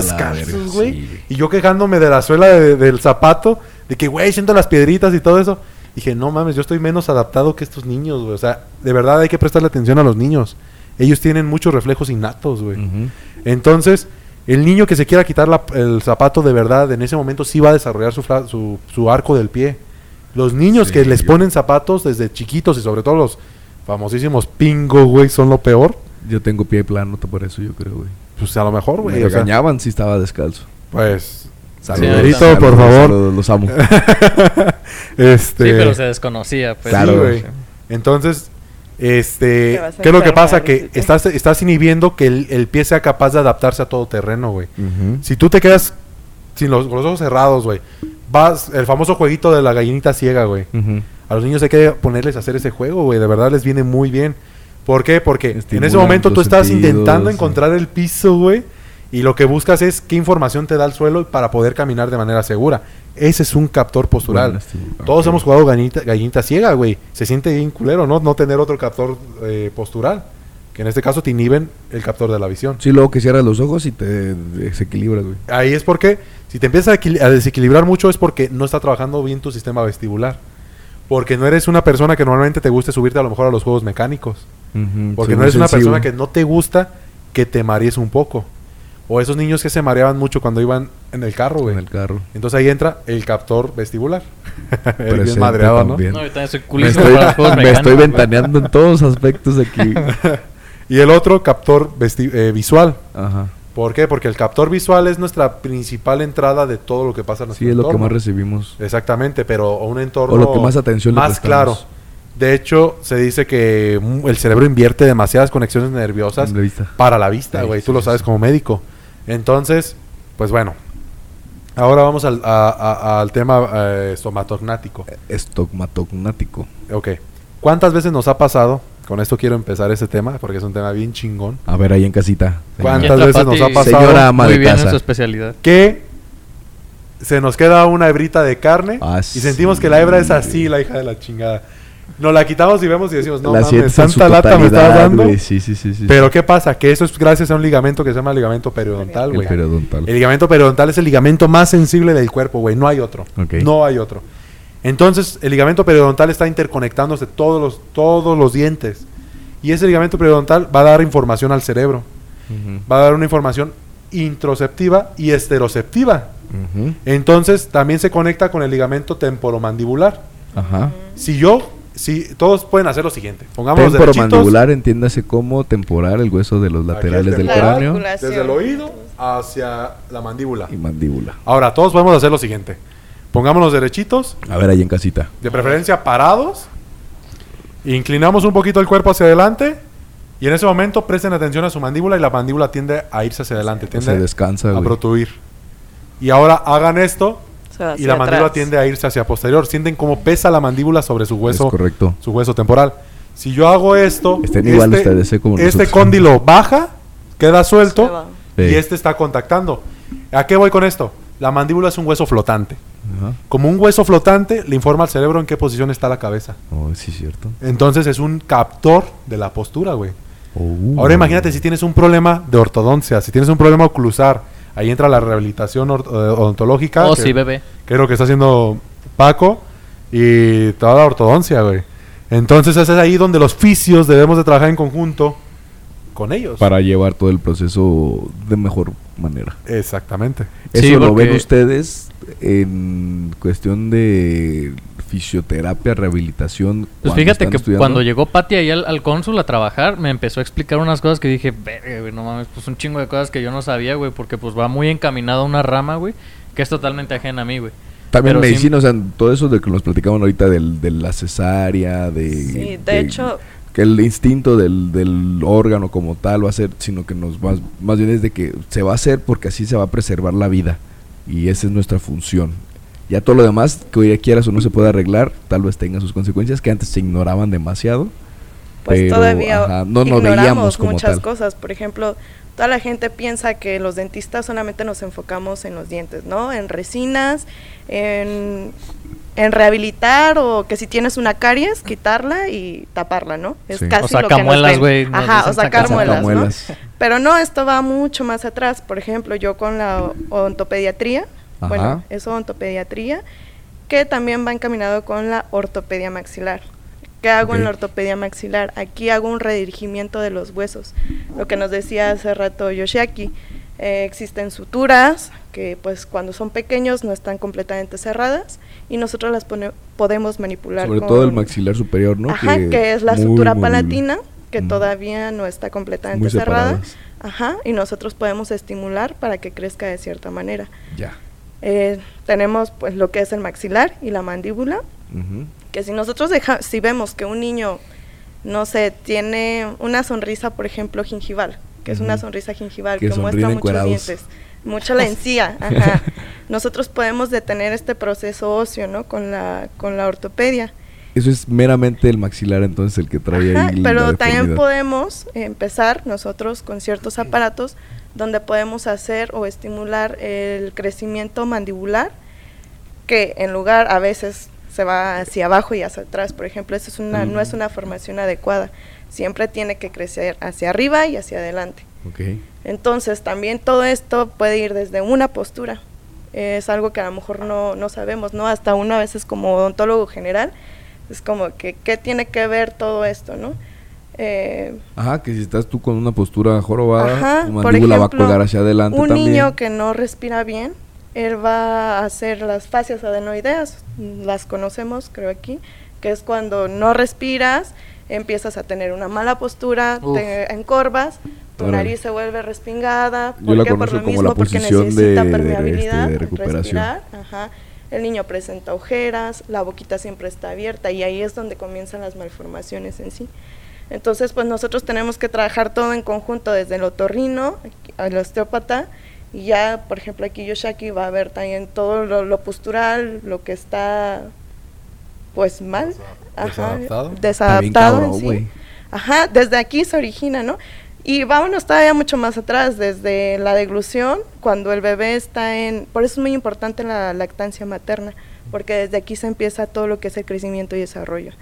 Descalzos güey. sí, y yo quejándome de la suela de- del zapato, de que, güey, siento las piedritas y todo eso. Dije, no mames, yo estoy menos adaptado que estos niños, güey. O sea, de verdad hay que prestarle atención a los niños. Ellos tienen muchos reflejos innatos, güey. Entonces, el niño que se quiera quitar la- el zapato de verdad, en ese momento sí va a desarrollar su, su, su arco del pie. Los niños Sí, que les yo- ponen zapatos desde chiquitos y sobre todo los famosísimos pingo, güey, son lo peor. Yo tengo pie plano por eso, yo creo, güey. Pues a lo mejor, güey. Me sea, si estaba descalzo. pues, Sí, ahorita- por favor. Saludos, los amo. este, Sí, pero se desconocía, pues. sí, Claro, güey. Entonces, este, ¿qué es lo que pasa? Que estás, estás inhibiendo que el, el pie sea capaz de adaptarse a todo terreno, güey. Si tú te quedas sin los, con los ojos cerrados, güey, vas, el famoso jueguito de la gallinita ciega, güey. A los niños hay que ponerles a hacer ese juego, güey. De verdad les viene muy bien. ¿Por qué? Porque en ese momento tú estás sentidos, intentando sí. encontrar el piso, güey. Y lo que buscas es qué información te da el suelo para poder caminar de manera segura. Ese es un captor postural. Bueno, Todos hemos jugado gallinita, gallinita ciega, güey. Se siente bien culero, ¿no? No tener otro captor eh, postural. Que en este caso te inhiben el captor de la visión. Sí, luego que cierras los ojos y te desequilibras, güey. Ahí es porque, si te empiezas a, equil- a desequilibrar mucho, es porque no está trabajando bien tu sistema vestibular. Porque no eres una persona que normalmente te guste subirte a lo mejor a los juegos mecánicos. Porque soy no eres una sensible. persona que no te gusta que te marees un poco. O esos niños que se mareaban mucho cuando iban en el carro, güey. en el carro. Entonces ahí entra el captor vestibular. el bien Presente madreado, ¿no? también. No, yo también soy Me estoy, para los juegos me mecánicos, estoy ventaneando en todos los aspectos aquí. Y el otro, captor eh, visual. Ajá. ¿Por qué? Porque el captor visual es nuestra principal entrada de todo lo que pasa en nuestro Sí, es lo que entorno. más recibimos. Exactamente, pero un entorno O lo que más atención más claro. De hecho, se dice que el cerebro invierte demasiadas conexiones nerviosas la vista. para la vista, güey. sí, Tú lo sabes sí. como médico. Entonces, pues bueno. Ahora vamos al, a- a- al tema eh, estomatognático. Estogmatognático. Ok. ¿Cuántas veces nos ha pasado? Con esto quiero empezar ese tema porque es un tema bien chingón. A ver, ahí en casita. ¿Cuántas veces nos ha pasado? Señora ama Muy de bien en casa. su especialidad. Que se nos queda una hebrita de carne Ah, y sí. sentimos que la hebra es así, la hija de la chingada. Nos la quitamos y vemos y decimos, no la mames, santa lata me estás dando. Sí, sí, sí, sí. Pero ¿qué pasa? Que eso es gracias a un ligamento que se llama ligamento periodontal, el güey. periodontal. El ligamento periodontal es el ligamento más sensible del cuerpo, güey. No hay otro. Ok. No hay otro. Entonces, el ligamento periodontal está interconectándose todos los, todos los dientes. Y ese ligamento periodontal va a dar información al cerebro. Va a dar una información introceptiva y esteroceptiva. Entonces, también se conecta con el ligamento temporomandibular. Ajá. Si yo, si todos pueden hacer lo siguiente. Pongamos Temporomandibular, entiéndase como temporal, el hueso de los laterales el del cráneo desde el oído hacia la mandíbula. y mandíbula. Ahora, todos podemos hacer lo siguiente. Pongámonos derechitos, A ver, ahí en casita. de preferencia parados. Inclinamos un poquito el cuerpo hacia adelante. Y en ese momento presten atención a su mandíbula y la mandíbula tiende a irse hacia adelante, Se tiende descansa, a güey. protuir. Y ahora hagan esto Se y la mandíbula atrás. tiende a irse hacia posterior. Sienten cómo pesa la mandíbula sobre su Es hueso, correcto. su hueso temporal. Si yo hago esto, Estén igual ustedes, ¿eh? Como este cóndilo baja, queda Se suelto y este está contactando. ¿A qué voy con esto? La mandíbula es un hueso flotante. Ajá. Como un hueso flotante, le informa al cerebro en qué posición está la cabeza. Oh, sí, cierto. Entonces es un captor de la postura, güey. Oh. Ahora imagínate si tienes un problema de ortodoncia, si tienes un problema oclusal, ahí entra la rehabilitación eh, odontológica. Oh, que- sí, bebé. que es lo que está haciendo Paco. y toda la ortodoncia, güey. Entonces ese es ahí donde los fisios debemos de trabajar en conjunto con ellos. Para llevar todo el proceso de mejor manera. Exactamente. Eso Sí, lo porque- ven ustedes en cuestión de fisioterapia, rehabilitación. Pues fíjate que estudiando? cuando llegó Pati ahí al, al cónsul a trabajar, me empezó a explicar unas cosas que dije, verga, güey, no mames, pues un chingo de cosas que yo no sabía, güey, porque pues va muy encaminado a una rama, güey, que es totalmente ajena a mí, güey. También pero sí- medicina, o sea, todo eso de que nos platicaban ahorita del, de la cesárea, de... Sí, de hecho- Que el instinto del, del órgano como tal va a ser, sino que nos más, más bien es de que se va a hacer porque así se va a preservar la vida. Y esa es nuestra función. Ya todo lo demás, que hoy quieras o no se puede arreglar, tal vez tenga sus consecuencias que antes se ignoraban demasiado. pues Pero, todavía ajá, no nos ignoramos veíamos como muchas tal. cosas. Por ejemplo, toda la gente piensa que los dentistas solamente nos enfocamos en los dientes, ¿no? En resinas, en, en rehabilitar o que si tienes una caries, quitarla y taparla, ¿no? Es Sí. casi O sacar lo que nos muelas, ven. güey, nos Ajá, o sacar muelas, ¿no? Pero no, esto va mucho más atrás. Por ejemplo, yo con la ontopediatría, Ajá. bueno, es ontopediatría, que también va encaminado con la ortopedia maxilar. ¿Qué hago en la ortopedia maxilar? Aquí hago un redirigimiento de los huesos. Lo que nos decía hace rato Yoshiaki. eh, existen suturas que pues cuando son pequeños no están completamente cerradas y nosotros las pone- podemos manipular. Sobre todo el maxilar superior, ¿no? Ajá, que, es la muy, sutura muy- palatina, que mm, todavía no está completamente cerrada. Ajá, y nosotros podemos estimular para que crezca de cierta manera. Ya. Eh, tenemos pues lo que es el maxilar y la mandíbula. Que si nosotros deja, si vemos que un niño, no sé, tiene una sonrisa, por ejemplo, gingival, que es una sonrisa gingival Que que, muestra muchos dientes, mucha la encía, ajá. Nosotros podemos detener este proceso óseo, ¿no? Con la con la ortopedia. Eso es meramente el maxilar entonces el que trae Ajá, ahí pero también podemos empezar nosotros con ciertos aparatos donde podemos hacer o estimular el crecimiento mandibular que en lugar a veces se va hacia abajo y hacia atrás, por ejemplo, eso es una, no es una formación adecuada, siempre tiene que crecer hacia arriba y hacia adelante. Ok. Entonces, también todo esto puede ir desde una postura. Es algo que a lo mejor no, no sabemos, ¿no? Hasta uno a veces como odontólogo general, es como que, ¿qué tiene que ver todo esto, no? Eh, Ajá, que si estás tú con una postura jorobada, Ajá, tu por mandíbula va a ejemplo, colgar hacia adelante un también. niño que no respira bien, él va a hacer las fascias adenoideas, las conocemos, creo aquí, que es cuando no respiras, empiezas a tener una mala postura, Uf. te encorvas, tu Órale. nariz se vuelve respingada, Yo la ¿por qué? Por lo mismo, la porque posición necesita de- de, permeabilidad, este, de recuperación. respirar, ajá. El niño presenta ojeras, la boquita siempre está abierta y ahí es donde comienzan las malformaciones en sí. Entonces, pues nosotros tenemos que trabajar todo en conjunto, desde el otorrino, al osteópata, y ya, por ejemplo, aquí Yoshaki va a ver también todo lo, lo postural, lo que está, pues mal, ajá, Desadaptado. desadaptado en sí. Ajá, desde aquí se origina, ¿no? Y vámonos todavía mucho más atrás, desde la deglución, cuando el bebé está en... Por eso es muy importante la lactancia materna, porque desde aquí se empieza todo lo que es el crecimiento y desarrollo.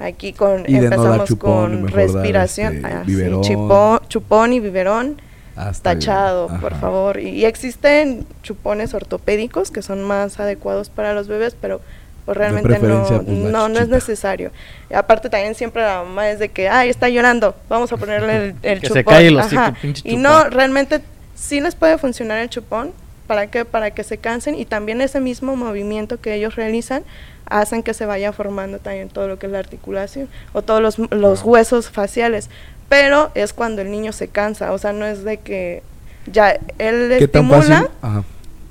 Aquí con Y de no dar empezamos chupón, con respiración, este, ah, sí, chupón, chupón y biberón, Hasta tachado, por favor. Y, y existen chupones ortopédicos que son más adecuados para los bebés, pero pues, realmente no, pues, no, no es necesario. Y aparte también siempre la mamá es de que, ay, está llorando, vamos a ponerle el, el Que chupón. se calle el hocico, pinche Y chupón. no, realmente sí les puede funcionar el chupón. ¿Para qué? Para que se cansen y también ese mismo movimiento que ellos realizan hacen que se vaya formando también todo lo que es la articulación o todos los, los huesos faciales. Pero es cuando el niño se cansa, o sea, no es de que ya él le ¿Qué tan estimula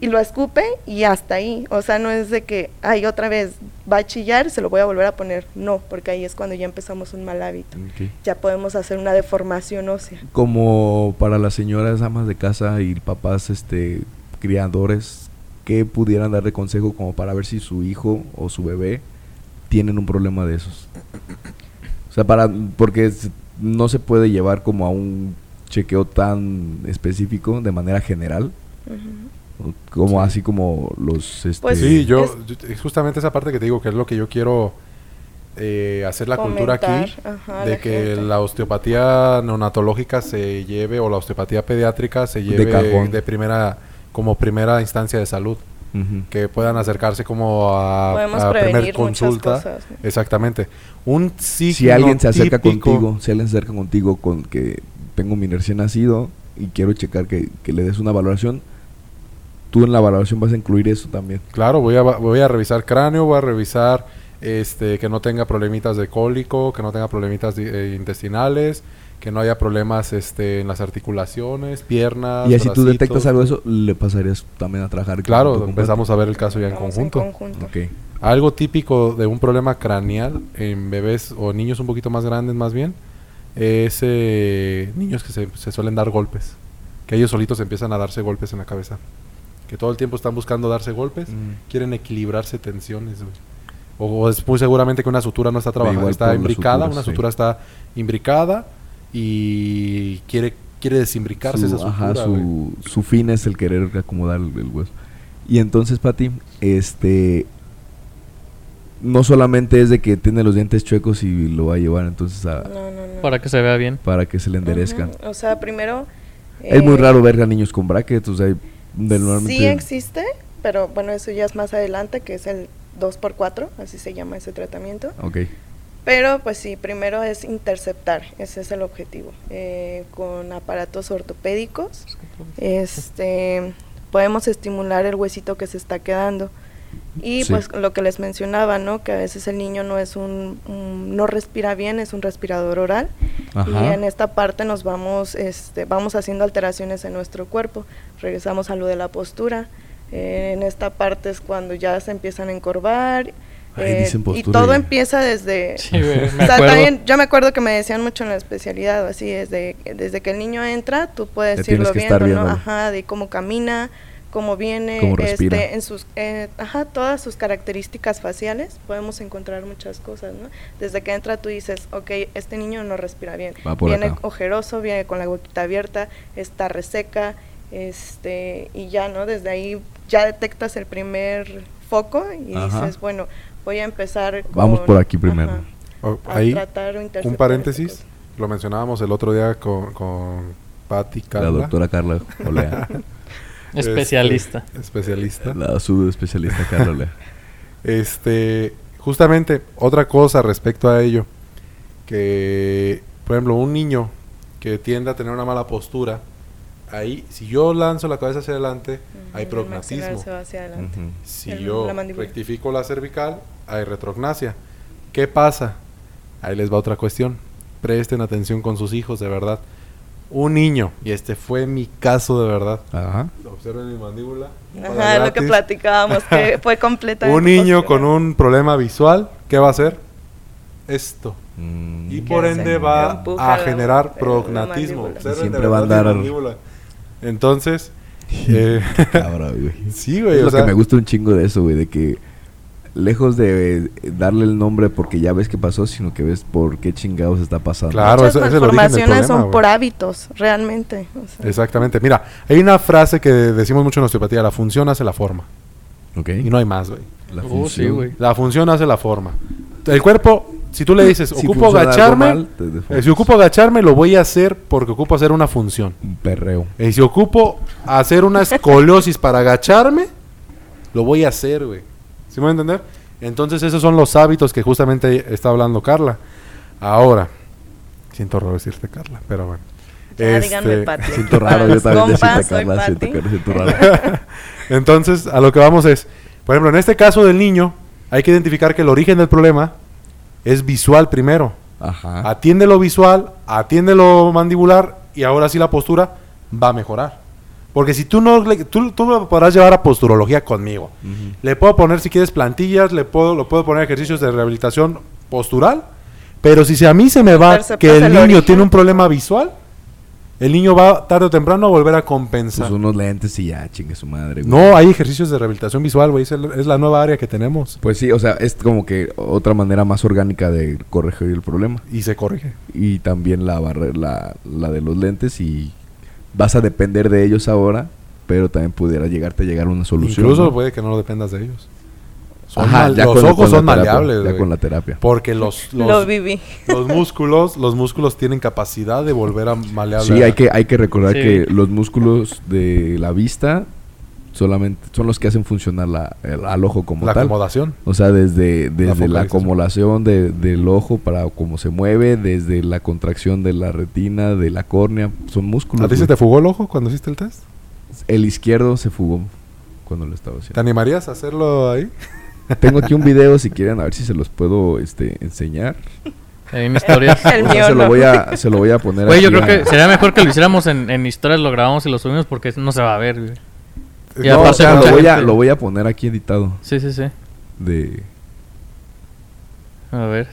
y lo escupe y hasta ahí. O sea, no es de que, ay, otra vez va a chillar, se lo voy a volver a poner. No, porque ahí es cuando ya empezamos un mal hábito. Ya podemos hacer una deformación ósea. Como para las señoras amas de casa y papás este criadores, ¿qué pudieran dar de consejo como para ver si su hijo o su bebé tienen un problema de esos? O sea, para porque no se puede llevar como a un chequeo tan específico de manera general, como así como los este, Pues Sí, yo, es- justamente esa parte que te digo que es lo que yo quiero eh, hacer la cultura aquí, ajá, de la que gente. la osteopatía neonatológica se lleve o la osteopatía pediátrica se lleve de primera como primera instancia de salud. Que puedan acercarse como a, Podemos a muchas consulta. cosas, ¿no? Exactamente. Un signo Si alguien se acerca típico- contigo, si alguien se acerca contigo con que tengo mi recién nacido y quiero checar que, que le des una valoración, tú en la valoración vas a incluir eso también. Claro, voy a, voy a revisar cráneo, voy a revisar este que no tenga problemitas de cólico, que no tenga problemitas eh, intestinales, que no haya problemas este, en las articulaciones, piernas. y así tú detectas algo de eso, le pasarías también a trabajar. Claro, empezamos a ver el caso ya en conjunto. Algo típico de un problema craneal en bebés o niños un poquito más grandes más bien es eh, niños que se, se suelen dar golpes. Que ellos solitos empiezan a darse golpes en la cabeza. Que todo el tiempo están buscando darse golpes. Mm. Quieren equilibrarse tensiones. O, o es muy seguramente que una sutura no está trabajando, está imbricada, una sí. sutura está imbricada y quiere quiere desimbricarse Su- esa sutura. ajá, su, su fin es el querer acomodar el, el hueso. Y entonces, Pati, este. No solamente es de que tiene los dientes chuecos y lo va a llevar entonces a, No, no, no. Para que se vea bien. para que se le enderezcan. Ujú, O sea, primero... Es muy eh, raro ver a niños con brackets, o sea, de normalmente... Sí existe, pero bueno, eso ya es más adelante, que es el 2x4, así se llama ese tratamiento. Ok. Pero pues sí, primero es interceptar, ese es el objetivo. Eh, con aparatos ortopédicos, este, podemos estimular el huesito que se está quedando. Y Sí. pues lo que les mencionaba, ¿no? Que a veces el niño no es un, un- no respira bien, es un respirador oral. Y Ajá. en esta parte nos vamos, este, vamos haciendo alteraciones en nuestro cuerpo. Regresamos a lo de la postura. Eh, en esta parte es cuando ya se empiezan a encorvar. Ay, eh, dicen y postura todo y- empieza desde... Sí, me O sea, también yo me acuerdo que me decían mucho en la especialidad, así desde, desde que el niño entra, tú puedes tienes irlo viendo, ¿no? Ajá, de cómo camina, cómo viene, Cómo respira. este, en sus, eh, ajá, todas sus características faciales, podemos encontrar muchas cosas, ¿no? Desde que entra tú dices, ok, este niño no respira bien, Va por viene acá. ojeroso, viene con la boquita abierta, está reseca, este, y ya, ¿no? Desde ahí ya detectas el primer foco y Ajá. dices, bueno, voy a empezar Vamos con- por aquí primero. ajá, ahí, un paréntesis, lo mencionábamos el otro día con, con Patti La doctora Carla Olea. Especialista. Este, especialista. la subespecialista Carla Olea. Este, justamente, otra cosa respecto a ello, que, por ejemplo, un niño que tiende a tener una mala postura, ahí, si yo lanzo la cabeza hacia adelante, hay el maxilar prognatismo. se va hacia adelante. Ujú. Si El- yo la rectifico la cervical, hay retrognasia. ¿Qué pasa? Ahí les va otra cuestión. Presten atención con sus hijos, de verdad. Un niño, y este fue mi caso de verdad. Ajá. Observen mi mandíbula. Ajá, lo que platicábamos, que fue completa. Un niño con un problema visual, ¿qué va a hacer? Esto. Mm. Y ¿Qué por ende va a generar prognatismo. siempre de va a verdad mi andar- mandíbula. Entonces, eh, Cabrón, güey. sí, güey. Es o lo sea, que me gusta un chingo de eso, güey, de que lejos de darle el nombre porque ya ves qué pasó, sino que ves por qué chingados está pasando. Claro. Muchas ese- ese es el origen del malformaciones problema, son por hábitos, realmente. o sea. Exactamente. Mira, hay una frase que decimos mucho en osteopatía, la función hace la forma. Ok. Y no hay más, güey. La Uh, función. sí, güey. La función hace la forma. El cuerpo, si tú le dices, Si ocupo agacharme, mal, te eh, si ocupo agacharme, lo voy a hacer porque ocupo hacer una función. Un perreo. Y si ocupo hacer una escoliosis para agacharme, lo voy a hacer, güey. ¿Sí me voy a entender? Entonces esos son los hábitos que justamente está hablando Carla. Ahora, siento raro decirte Carla, pero bueno. Ya Este, díganme Pati. Siento raro, yo también compas, Carla, siento, Pati. que- siento raro. Entonces, a lo que vamos es, por ejemplo, en este caso del niño, hay que identificar que el origen del problema es visual primero. Ajá. Atiende lo visual, atiende lo mandibular y ahora sí la postura va a mejorar. Porque si tú no, le- tú, tú lo podrás llevar a posturología conmigo. Le puedo poner si quieres plantillas, le puedo, lo puedo poner ejercicios de rehabilitación postural. Pero si a mí se me va que el niño origen. tiene un problema visual, el niño va tarde o temprano a volver a compensar. Pues unos lentes y ya, chingue su madre, güey. No, hay ejercicios de rehabilitación visual, güey. Es, el- es la nueva área que tenemos. Pues sí, o sea, es como que otra manera más orgánica de corregir el problema. Y se corrige. Y también la, barre- la, la de los lentes y vas a depender de ellos ahora, pero también pudiera llegarte a llegar a una solución. Incluso ¿no? puede que no dependas de ellos. Son Ajá, mal- ya los con- ojos con son terapia, maleables, Ya con la terapia. Porque los, los, Lo viví. los músculos, los músculos tienen capacidad de volver a maleable. Sí, hay que, hay que recordar Sí. que los músculos de la vista solamente son los que hacen funcionar la, el- al ojo como La tal. acomodación. O sea, desde, desde la, focalización. acumulación de- del ojo para cómo se mueve, desde la contracción de la retina, de la córnea, son músculos. ¿A ti se te fugó el ojo cuando hiciste el test? El izquierdo se fugó cuando lo estaba ¿Te haciendo. animarías a hacerlo ahí? Tengo aquí un video si quieren a ver si se los puedo este, enseñar. En historias. El O sea, mío se, lo no. voy a, se lo voy a poner Güey, yo aquí creo a- que sería mejor que lo hiciéramos en, en historias, lo grabamos y lo subimos porque no se va a ver, güey. Y No, aparte O sea, lo voy, a, lo voy a poner aquí editado. Sí, sí, sí. De... A ver.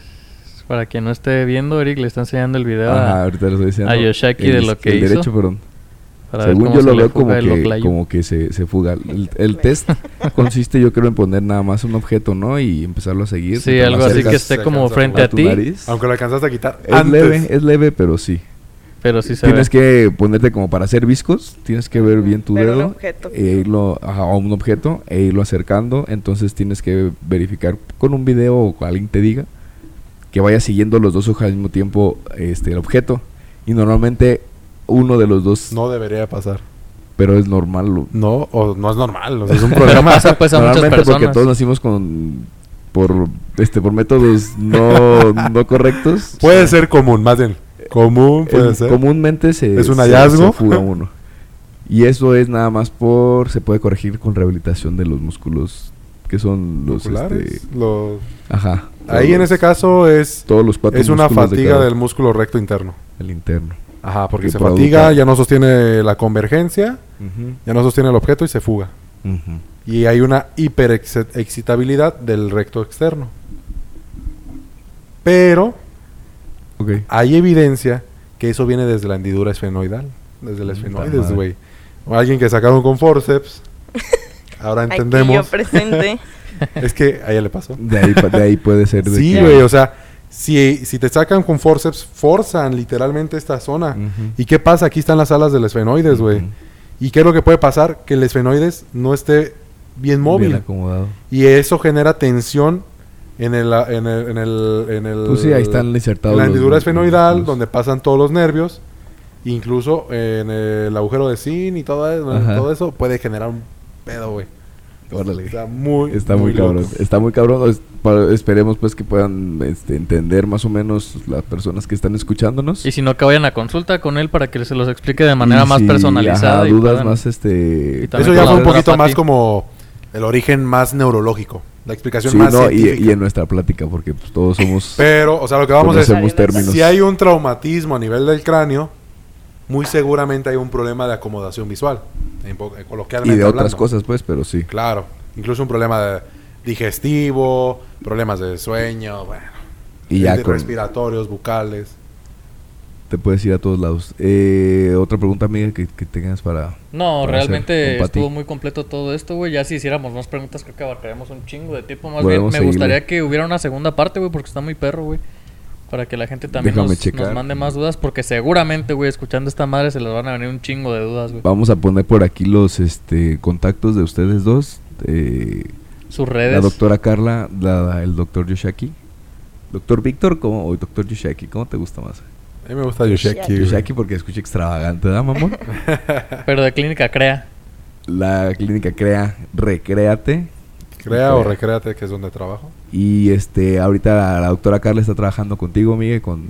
Para quien no esté viendo, Eric le está enseñando el video a- Ajá, ahorita les estoy diciendo. a Yoshaki el de lo que el hizo. derecho, perdón. para ver Según cómo yo se lo veo como que, como que se, se fuga. El, el test consiste, yo creo, en poner nada más un objeto, ¿no? Y empezarlo a seguir. Sí, algo más así que esté como frente a a ti. nariz. Aunque lo alcanzaste a quitar Es antes. leve, es leve, pero sí. Pero sí se Tienes ve. que ponerte como para hacer viscos, tienes que ver bien tu Ver un dedo objeto. e irlo ajá, a un objeto e irlo acercando, entonces tienes que verificar con un video o alguien te diga que vaya siguiendo los dos ojos al mismo tiempo este el objeto y normalmente uno de los dos, No debería pasar. pero es normal. lo- No, o no es normal. o sea, es un problema. pasa pues a muchas porque todos nacimos con por este por métodos no no correctos. puede ser común, más bien. Común puede ser. Comúnmente se, Es un hallazgo. se fuga uno. Y eso es nada más por. Se puede corregir con rehabilitación de los músculos que son los. Este, los- ajá. Ahí en ese caso es, Todos los cuatro es una de fatiga cada- del músculo recto interno. El interno. Ajá, porque Que se fatiga, ya no sostiene la convergencia, ya no sostiene el objeto y se fuga. Y hay una hiperexcitabilidad del recto externo. Pero Hay evidencia que eso viene desde la hendidura esfenoidal. Desde el Puta esfenoides, güey. O alguien que sacaron con forceps. Ahora Aquí yo entendemos. presente. es que a ella le pasó. De ahí, pa- de ahí puede ser. de Sí, que- güey. O sea, si, si te sacan con forceps, forzan literalmente esta zona. ¿Y qué pasa? Aquí están las alas del esfenoides, güey. ¿Y qué es lo que puede pasar? Que el esfenoides no esté bien móvil. Bien acomodado. y eso genera tensión en el, en el, en el, en el- Pues sí, ahí están insertados en la hendidura esfenoidal, donde pasan todos los nervios, incluso en el agujero de zinc y todo eso, todo eso puede generar un pedo, güey. Órale. Está muy, Está muy, cabrón. loco. Está muy cabrón. Esperemos pues que puedan este, entender más o menos las personas que están escuchándonos. Y si no, que vayan a consulta con él para que se los explique de manera Y más si, personalizada. ajá, y dudas puedan- más este Eso ya fue un poquito más como el origen más neurológico, la explicación Sí, más no, y, científica. y en nuestra plática porque pues, todos somos Pero, o sea, lo que vamos a decir, términos si hay un traumatismo a nivel del cráneo, muy seguramente hay un problema de acomodación visual, eh, y coloquialmente de otras cosas pues, pero sí. Claro, incluso un problema de digestivo, problemas de sueño, bueno, Y ya con, respiratorios, bucales. Te puedes ir a todos lados. Eh, otra pregunta amiga que, que tengas para No, para realmente estuvo muy completo todo esto, güey. Ya si hiciéramos más preguntas, creo que abarcaríamos un chingo de tiempo. Más Podemos bien, me seguirle. gustaría que hubiera una segunda parte, güey, porque está muy perro, güey. Para que la gente también nos mande más dudas, porque seguramente, güey, escuchando esta madre se les van a venir un chingo de dudas, güey. Vamos a poner por aquí los este contactos de ustedes dos. eh, Sus redes. la doctora Carla, la- el doctor Yoshaki. Doctor Víctor ¿cómo? o doctor Yoshaki, ¿cómo te gusta más? A mí me gusta Yoshiki. güey. Yoshaki porque escucha extravagante, ¿verdad, mamón? Pero de clínica crea. la clínica Crea Recréate. Crea o recréate, que es donde trabajo. Y este, ahorita la doctora Carla está trabajando contigo, Miguel, con,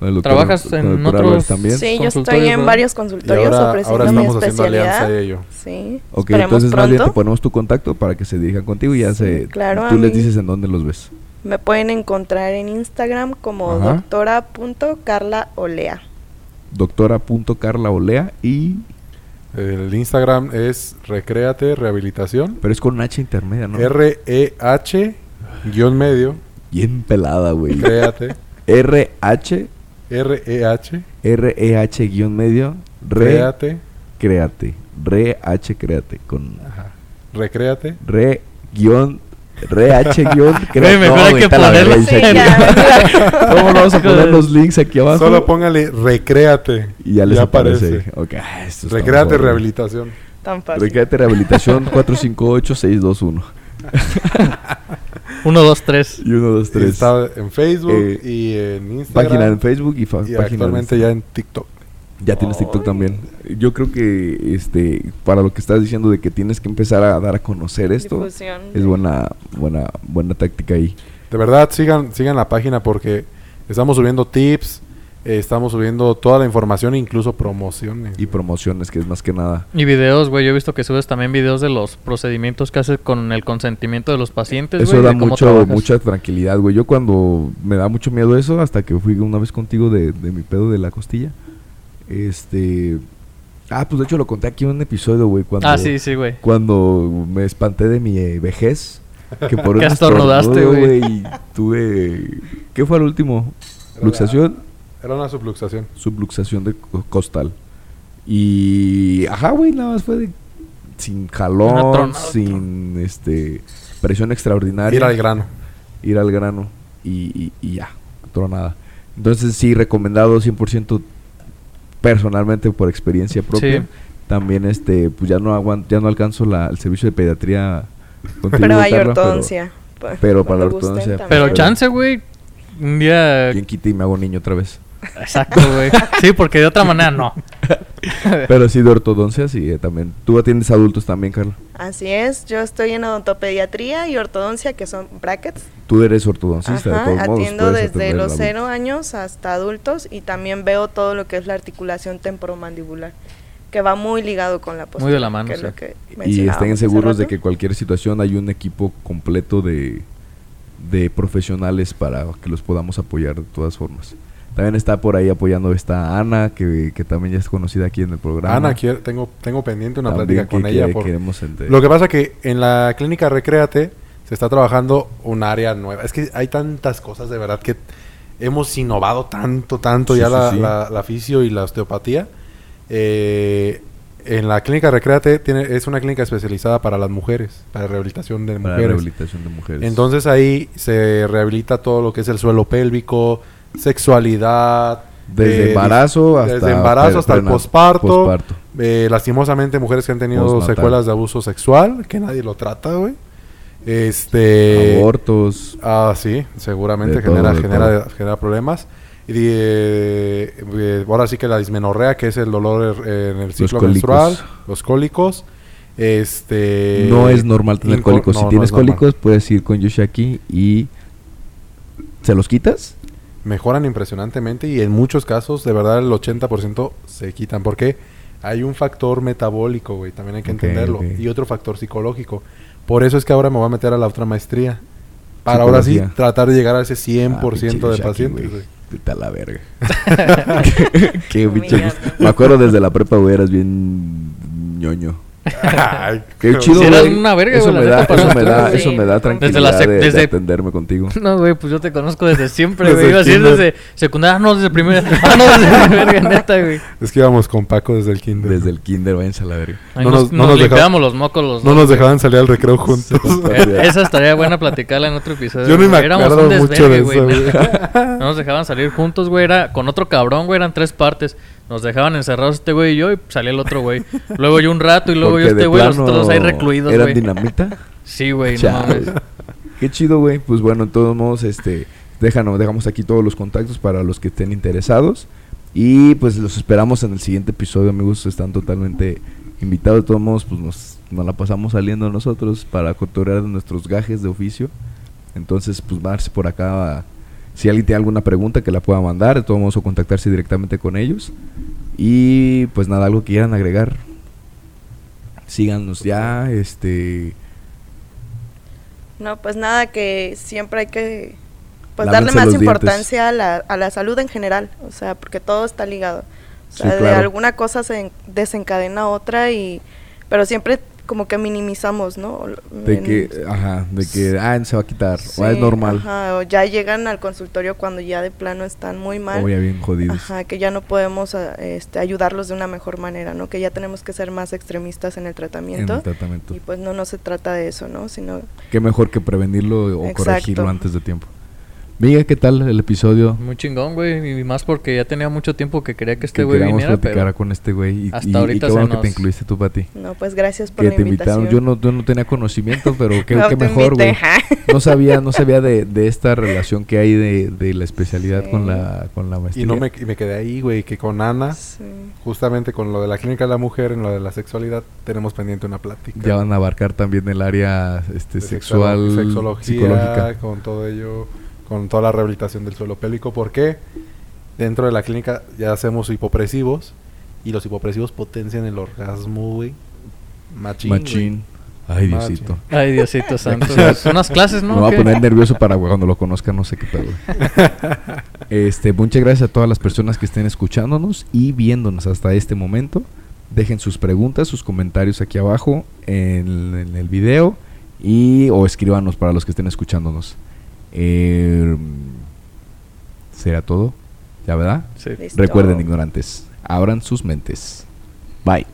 el doctor. ¿Trabajas con el en otros- también. Sí, yo estoy en varios consultorios ahora, ofreciendo ahora mi estamos haciendo alianza especialidad. de ello. Sí. Ok, esperemos entonces más bien te pronto. ponemos tu contacto para que se dirijan contigo y ya Sí, se... claro, tú les dices en dónde los ves. Me pueden encontrar en Instagram como doctora.carlaolea. Doctora.carlaolea y... El Instagram es Recréate Rehabilitación. Pero es con H intermedia, ¿no? R-E-H guion medio. Bien pelada, güey. Créate. R-H, R-E-H. R-E-H guion medio, re, Créate. créate. Re-H, créate. Con Ajá. Recréate. re, guion, re-H guion, créate. mejor hay que ya, ¿Cómo no vamos a poner los links aquí abajo? Solo póngale Recréate. y ya les aparece. Ok, ah, esto está Recréate. Rehabilitación. Tan fácil. Recréate Rehabilitación 458-621. 1, 2, 3. Y 1, 2, 3. Está en Facebook Eh, y en Instagram. Página en Facebook y, y página actualmente en ya en TikTok. Ya tienes TikTok también. Yo creo que este para lo que estás diciendo de que tienes que empezar a dar a conocer esto Difusión es buena buena buena táctica ahí. De verdad, sigan, sigan la página porque estamos subiendo tips, eh, estamos subiendo toda la información, incluso promociones. Y promociones, que es más que nada. Y videos, güey. Yo he visto que subes también videos de los procedimientos que haces con el consentimiento de los pacientes, Eso da mucho, trabajas. mucha tranquilidad, güey. Yo cuando me da mucho miedo eso, hasta que fui una vez contigo de, de mi pedo de la costilla. Este. Ah, pues de hecho lo conté aquí en un episodio, güey. Cuando, Ah, sí, sí, güey. Cuando me espanté de mi eh, vejez. Que por un estornudaste, güey. Tuve. ¿Qué fue el último? Era Luxación. Era una subluxación. Subluxación de co- costal. Y. Ajá, güey, nada más fue de. Sin jalón, sin este presión extraordinaria Ir al grano. ir al grano y, y, y ya, tronada. Entonces sí, recomendado 100% personalmente por experiencia propia. Sí. También este, pues ya no aguanto, ya no alcanzo la, el servicio de pediatría. Pero hay ortodoncia. pero para la ortodoncia. Pero Pero- chance, güey. Un día. Bien quita y me hago niño otra vez. Exacto, güey. Sí, porque de otra manera no. Pero sí de ortodoncia, sí, eh, también. Tú atiendes adultos también, Carla. Así es, yo estoy en odontopediatría y ortodoncia, que son brackets. Tú eres ortodoncista, de Ajá, todos modos. atiendo desde los adultos. 0 años hasta adultos y también veo todo lo que es la articulación temporomandibular, que va muy ligado con la postura. de la mano, que es sí. lo que Y estén seguros de que cualquier situación hay un equipo completo de, de profesionales para que los podamos apoyar de todas formas. También está por ahí apoyando esta Ana, que, que también ya es conocida aquí en el programa. Ana, quiero- tengo, tengo pendiente una También plática con que- ella. por- Lo que pasa que en la clínica Recréate se está trabajando un área nueva. Es que hay tantas cosas de verdad que hemos innovado tanto, tanto Sí, ya sí, la, sí. la- la fisio y la osteopatía. Eh, en la clínica Recréate tiene, es una clínica especializada para las mujeres, para rehabilitación de para mujeres. rehabilitación de mujeres. Entonces ahí se rehabilita todo lo que es el suelo pélvico, sexualidad. desde eh, embarazo hasta desde embarazo hasta el posparto. Eh, lastimosamente mujeres que han tenido Postnatal. secuelas de abuso sexual, que nadie lo trata, güey. Este... abortos. Ah, sí, seguramente De genera, genera, todo. genera problemas. Y eh, eh, ahora sí que la dismenorrea, que es el dolor eh, en el ciclo menstrual, los cólicos. Este... no es normal tener cólicos. no, si no tienes normal. cólicos, puedes ir con Yoshaki y... ¿Se los quitas? Mejoran impresionantemente y en muchos casos, de verdad, el 80% se quitan. Porque hay un factor metabólico, güey, también hay que entenderlo. Y otro factor psicológico. Por eso es que ahora me voy a meter a la otra maestría. Para ahora sí tratar de llegar a ese 100% Ah, pinche de pacientes. güey. güey. Vete a la verga. Qué gusto. Me acuerdo desde la prepa, güey, eras bien ñoño. Ay, Qué chido, Si eras güey. una verga, eso, güey, me da, eso me da, eso me da tranquilidad Desde la sec- de, de desde- atenderme contigo. No, güey, pues yo te conozco desde siempre, Desde güey. Iba a decir desde secundaria, ah, no, desde primera. Ah, no, desde verga, neta, güey. Es que íbamos con Paco desde el kinder. Desde el kinder, váyanse a la verga. Ahí No nos, nos- no nos nos limpiábamos los mocos los No dos, nos dejaban salir al recreo juntos. Eh, Esa estaría buena platicarla en otro episodio. Yo ni me acuerdo un mucho de desvergue, eso, güey. No nos dejaban salir juntos, güey. Era con otro cabrón, güey. Eran tres partes. Nos dejaban encerrados este güey y yo y salía el otro güey. Luego yo un rato y luego Porque yo este güey. Los plano otros ahí recluidos, ¿Eran dinamita? Sí, güey, no mames. Qué chido, güey. Pues bueno, en todos modos, este, déjanos, dejamos aquí todos los contactos para los que estén interesados. Y pues los esperamos en el siguiente episodio, amigos. Están totalmente invitados. De todos modos, pues nos, nos la pasamos saliendo nosotros para cotorrear nuestros gajes de oficio. Entonces, pues darse por acá. Si alguien tiene alguna pregunta que la pueda mandar, de todos modos, o contactarse directamente con ellos. Y pues nada, algo que quieran agregar. Síganos ya, este. No, pues nada, que siempre hay que pues Lávense darle más importancia a la, a la salud en general, o sea, porque todo está ligado. O Sí, sea, de claro. alguna cosa se en- desencadena otra y pero siempre como que minimizamos, ¿no? De En- que, ajá, de que, ah, se va a quitar, o es Sí, normal, ajá, o ya llegan al consultorio cuando ya de plano están muy mal. o ya bien jodidos. Ajá, que ya no podemos a- este, ayudarlos de una mejor manera, ¿no? Que ya tenemos que ser más extremistas en el en tratamiento. el tratamiento. Y pues no, no se trata de eso, ¿no? Sino Qué mejor que prevenirlo o Exacto. corregirlo antes de tiempo. Miguel, ¿qué tal el episodio? Muy chingón, güey. Y más porque ya tenía mucho tiempo que quería que este que güey queríamos viniera, platicar pero... con este güey. Y, hasta y- y ahorita qué se bueno que te nos- incluiste tú, Pati. No, pues gracias por Que la te invitación. invitaron. Yo no, yo no tenía conocimiento, pero qué, No qué mejor, güey. No sabía, no sabía de, de esta relación que hay de, de la especialidad Sí. con la con la maestría. Y no me, y me quedé ahí, güey, que con Ana, Sí. justamente con lo de la clínica de la mujer, en lo de la sexualidad, tenemos pendiente una plática. ya van a abarcar también el área este de sexual, sexolo- sexología, psicológica. con todo ello, con toda la rehabilitación del suelo pélvico, porque dentro de la clínica ya hacemos hipopresivos y los hipopresivos potencian el orgasmo, güey. Machín. Machín. Ay, Machín. Diosito. Ay, Diosito santo. Son unas clases, ¿no? Me voy a poner nervioso para cuando lo conozca, no sé qué pedo. este, muchas gracias a todas las personas que estén escuchándonos y viéndonos hasta este momento. Dejen sus preguntas, sus comentarios aquí abajo en, en el video y o escríbanos para los que estén escuchándonos. Eh, ¿Será todo? ¿Ya verdad? Sí. Listo. Recuerden, ignorantes, abran sus mentes. Bye.